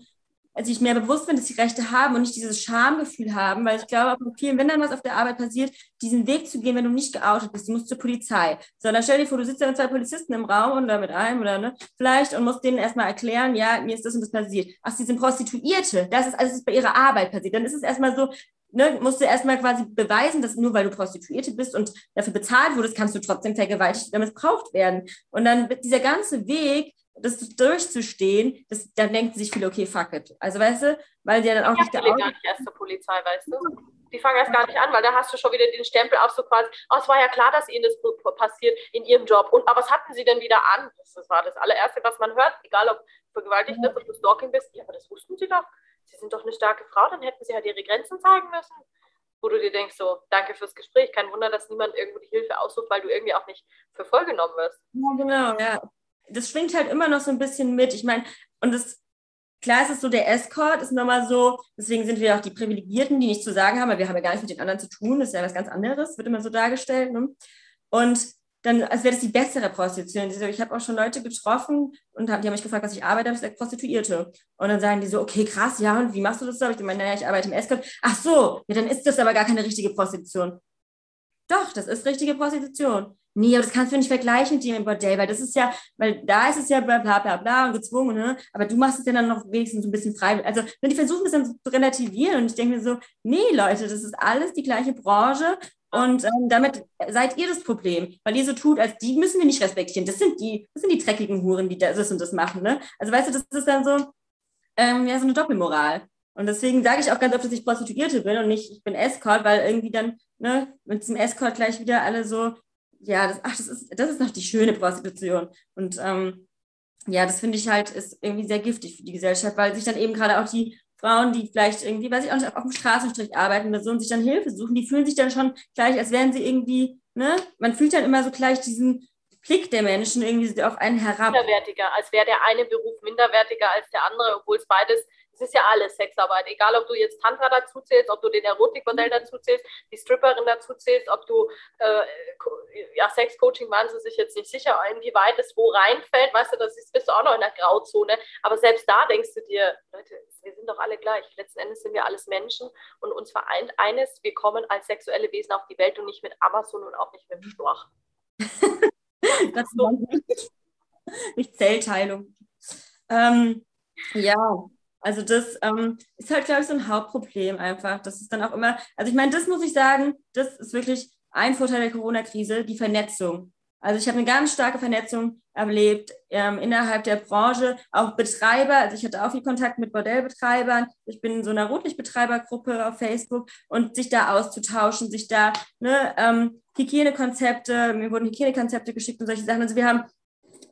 sich mehr bewusst sind, dass sie Rechte haben und nicht dieses Schamgefühl haben, weil ich glaube, auch mit vielen Männern, was auf der Arbeit passiert, diesen Weg zu gehen, wenn du nicht geoutet bist, du musst zur Polizei. Sondern stell dir vor, du sitzt da mit zwei Polizisten im Raum und da mit einem oder ne, vielleicht und musst denen erstmal erklären, ja, mir ist das und das passiert. Ach, sie sind Prostituierte, das ist alles bei ihrer Arbeit passiert. Dann ist es erstmal so, ne, musst du erstmal quasi beweisen, dass nur weil du Prostituierte bist und dafür bezahlt wurdest, kannst du trotzdem vergewaltigt oder missbraucht werden. Und dann dieser ganze Weg, das durchzustehen, das, dann denken sich viele, okay, fuck it. Also weißt du, weil die ja dann auch nicht... Die gar nicht erst zur Polizei, weißt du? Die fangen erst gar nicht an, weil da hast du schon wieder den Stempel auf so quasi, oh, es war ja klar, dass ihnen das passiert in ihrem Job. Und aber was hatten sie denn wieder an? Das, war das allererste, was man hört, egal ob vergewaltigt ist, ob du Stalking bist. Ja, aber das wussten sie doch. Sie sind doch eine starke Frau, dann hätten sie halt ihre Grenzen zeigen müssen. Wo du dir denkst, so, danke fürs Gespräch. Kein Wunder, dass niemand irgendwo die Hilfe aussucht, weil du irgendwie auch nicht für voll genommen wirst. Ja, genau, ja das schwingt halt immer noch so ein bisschen mit. Ich meine, und das, klar ist es so, der Escort ist nochmal so, deswegen sind wir auch die Privilegierten, die nichts zu sagen haben, weil wir haben ja gar nichts mit den anderen zu tun, das ist ja was ganz anderes, wird immer so dargestellt. Ne? Und dann, als wäre das die bessere Prostitution. Ich habe auch schon Leute getroffen und die haben mich gefragt, was ich arbeite, habe gesagt, Prostituierte. Und dann sagen die so, okay, krass, ja, und wie machst du das so? Ich meine, naja, ich arbeite im Escort. Ach so, ja, dann ist das aber gar keine richtige Prostitution. Doch, das ist richtige Prostitution nee, aber das kannst du nicht vergleichen mit dir im Bordell, weil das ist ja, weil da ist es ja bla bla bla, bla und gezwungen, ne? aber du machst es ja dann noch wenigstens ein bisschen frei. Also die versuchen es dann zu relativieren und ich denke mir so, nee Leute, das ist alles die gleiche Branche und ähm, damit seid ihr das Problem, weil ihr so tut, als die müssen wir nicht respektieren. Das sind die, das sind die dreckigen Huren, die das und das machen. Ne? Also weißt du, das ist dann so, ähm, ja, so eine Doppelmoral. Und deswegen sage ich auch ganz oft, dass ich Prostituierte bin und nicht, ich bin Escort, weil irgendwie dann ne, mit diesem Escort gleich wieder alle so, ja, das, ach, das ist, das ist noch die schöne Prostitution. Und ähm, ja, das finde ich halt ist irgendwie sehr giftig für die Gesellschaft, weil sich dann eben gerade auch die Frauen, die vielleicht irgendwie, weiß ich auch nicht, auf dem Straßenstrich arbeiten oder so und sich dann Hilfe suchen, die fühlen sich dann schon gleich, als wären sie irgendwie, ne, man fühlt dann immer so gleich diesen Blick der Menschen irgendwie auf einen herab. Minderwertiger, als wäre der eine Beruf minderwertiger als der andere, obwohl es beides es ist ja alles Sexarbeit, egal ob du jetzt Tantra dazu zählst, ob du den Erotikmodell dazu zählst, die Stripperin dazu zählst, ob du äh, ja, Sexcoaching waren sie sich jetzt nicht sicher, inwieweit es wo reinfällt, weißt du, das ist, bist du auch noch in der Grauzone, aber selbst da denkst du dir, Leute, wir sind doch alle gleich, letzten Endes sind wir alles Menschen und uns vereint eines, wir kommen als sexuelle Wesen auf die Welt und nicht mit Amazon und auch nicht mit dem Storch. das so. nicht Zellteilung. Ähm, ja, also das ähm, ist halt, glaube ich, so ein Hauptproblem einfach. Das ist dann auch immer, also ich meine, das muss ich sagen, das ist wirklich ein Vorteil der Corona-Krise, die Vernetzung. Also ich habe eine ganz starke Vernetzung erlebt ähm, innerhalb der Branche, auch Betreiber. Also ich hatte auch viel Kontakt mit Bordellbetreibern. Ich bin in so einer Rotlichtbetreibergruppe auf Facebook und sich da auszutauschen, sich da ne, ähm, Hygienekonzepte, mir wurden Hygienekonzepte geschickt und solche Sachen. Also wir haben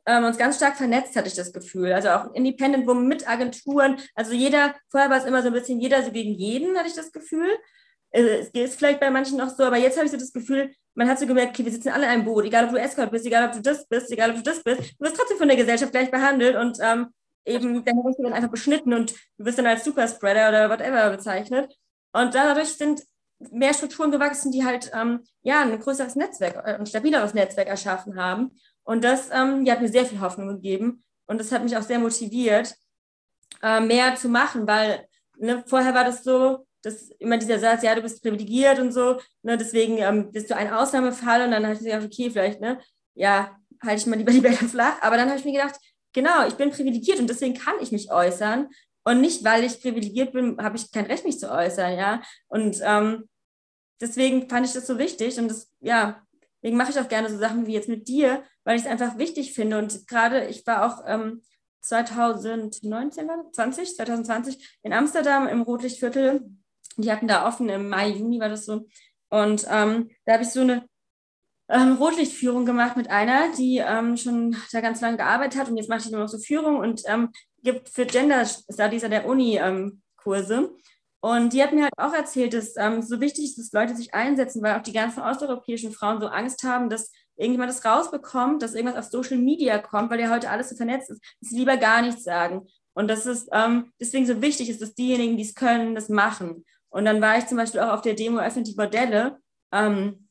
ähm, uns ganz stark vernetzt, hatte ich das Gefühl. Also auch Independent Women mit Agenturen. Also jeder, vorher war es immer so ein bisschen jeder so gegen jeden, hatte ich das Gefühl. Äh, es ist vielleicht bei manchen noch so, aber jetzt habe ich so das Gefühl, man hat so gemerkt, okay, wir sitzen alle in einem Boot, egal ob du Escort bist, egal ob du das bist, egal ob du das bist, du wirst trotzdem von der Gesellschaft gleich behandelt und ähm, eben deine Rechte werden einfach beschnitten und du wirst dann als Superspreader oder whatever bezeichnet. Und dadurch sind mehr Strukturen gewachsen, die halt ähm, ja ein größeres Netzwerk, äh, ein stabileres Netzwerk erschaffen haben. Und das ähm, ja, hat mir sehr viel Hoffnung gegeben und das hat mich auch sehr motiviert, äh, mehr zu machen, weil ne, vorher war das so, dass immer dieser Satz, ja, du bist privilegiert und so, ne, deswegen ähm, bist du ein Ausnahmefall und dann habe ich gedacht, okay, vielleicht, ne, ja, halte ich mal lieber die Bälle flach. Aber dann habe ich mir gedacht, genau, ich bin privilegiert und deswegen kann ich mich äußern. Und nicht, weil ich privilegiert bin, habe ich kein Recht, mich zu äußern, ja. Und ähm, deswegen fand ich das so wichtig und das, ja, Deswegen mache ich auch gerne so Sachen wie jetzt mit dir, weil ich es einfach wichtig finde. Und gerade, ich war auch ähm, 2019, 20, 2020 in Amsterdam im Rotlichtviertel. Die hatten da offen im Mai, Juni war das so. Und ähm, da habe ich so eine ähm, Rotlichtführung gemacht mit einer, die ähm, schon da ganz lange gearbeitet hat und jetzt macht sie nur noch so Führung und ähm, gibt für Gender Studies an der Uni ähm, Kurse. Und die hat mir halt auch erzählt, dass ähm, so wichtig ist, dass Leute sich einsetzen, weil auch die ganzen osteuropäischen Frauen so Angst haben, dass irgendjemand das rausbekommt, dass irgendwas auf Social Media kommt, weil ja heute alles so vernetzt ist, dass sie lieber gar nichts sagen. Und dass es ähm, deswegen so wichtig ist, dass diejenigen, die es können, das machen. Und dann war ich zum Beispiel auch auf der Demo Öffentlich Bordelle ähm,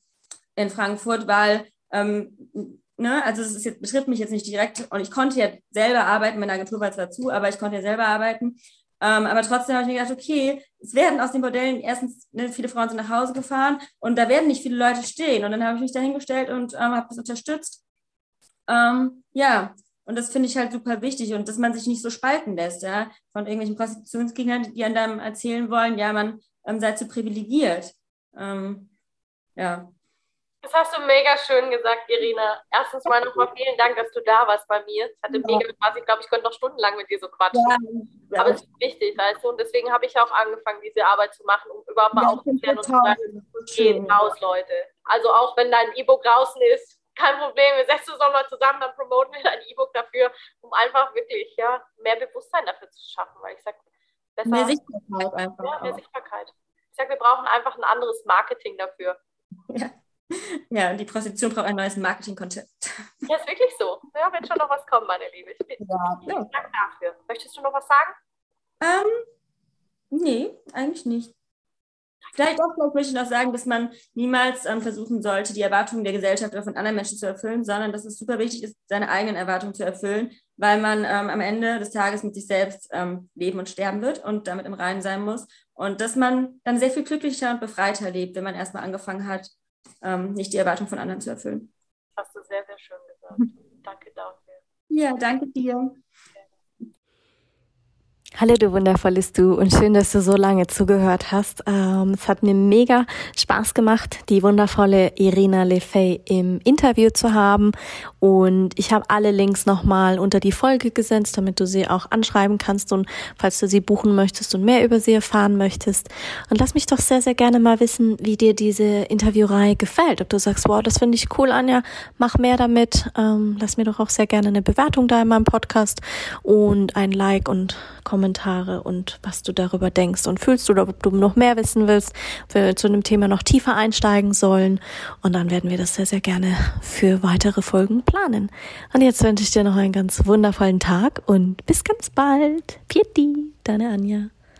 in Frankfurt, weil, ähm, ne, also es betrifft mich jetzt nicht direkt und ich konnte ja selber arbeiten, meine Agentur war zwar zu, aber ich konnte ja selber arbeiten. Ähm, aber trotzdem habe ich mir gedacht, okay, es werden aus den Bordellen erstens, ne, viele Frauen sind nach Hause gefahren und da werden nicht viele Leute stehen. Und dann habe ich mich dahingestellt und ähm, habe das unterstützt. Ähm, ja, und das finde ich halt super wichtig und dass man sich nicht so spalten lässt, ja, von irgendwelchen Prostitutionsgegnern, die einem erzählen wollen, ja, man ähm, sei zu privilegiert. Ähm, ja. Das hast du mega schön gesagt, Irina. Erstens mal nochmal vielen Dank, dass du da warst bei mir. Es hatte mega Spaß. Ich glaube, ich könnte noch stundenlang mit dir so quatschen. Ja, ja. Aber es ist wichtig, weißt du. Und deswegen habe ich auch angefangen, diese Arbeit zu machen, um überhaupt mal ja, aufzuklären und zu sagen, geht raus, Leute. Also auch wenn dein E-Book draußen ist, kein Problem, wir setzen uns nochmal zusammen, dann promoten wir ein E-Book dafür, um einfach wirklich ja, mehr Bewusstsein dafür zu schaffen. Weil ich sage, besser. Mehr Sichtbarkeit einfach. Ja, mehr auch. Sichtbarkeit. Ich sage, wir brauchen einfach ein anderes Marketing dafür. Ja. Ja, die Prostitution braucht ein neues Marketingkonzept. Ja, ist wirklich so. Ja, wird schon noch was kommen, meine Liebe. Ich bin ja, ja. Dank dafür. Möchtest du noch was sagen? Ähm, nee, eigentlich nicht. Vielleicht auch vielleicht möchte ich noch sagen, dass man niemals ähm, versuchen sollte, die Erwartungen der Gesellschaft oder von anderen Menschen zu erfüllen, sondern dass es super wichtig ist, seine eigenen Erwartungen zu erfüllen, weil man ähm, am Ende des Tages mit sich selbst ähm, leben und sterben wird und damit im Reinen sein muss. Und dass man dann sehr viel glücklicher und befreiter lebt, wenn man erstmal angefangen hat, ähm, nicht die Erwartungen von anderen zu erfüllen. Hast du sehr, sehr schön gesagt. danke dafür. Ja, danke dir. Hallo du wundervolles Du und schön, dass du so lange zugehört hast. Ähm, es hat mir mega Spaß gemacht, die wundervolle Irina Lefey im Interview zu haben und ich habe alle Links nochmal unter die Folge gesetzt, damit du sie auch anschreiben kannst und falls du sie buchen möchtest und mehr über sie erfahren möchtest. Und lass mich doch sehr, sehr gerne mal wissen, wie dir diese Interviewreihe gefällt. Ob du sagst, wow, das finde ich cool, Anja, mach mehr damit. Ähm, lass mir doch auch sehr gerne eine Bewertung da in meinem Podcast und ein Like und Kommentare und was du darüber denkst und fühlst oder ob du noch mehr wissen willst, ob wir zu einem Thema noch tiefer einsteigen sollen. Und dann werden wir das sehr, sehr gerne für weitere Folgen planen. Und jetzt wünsche ich dir noch einen ganz wundervollen Tag und bis ganz bald. Pieti, deine Anja.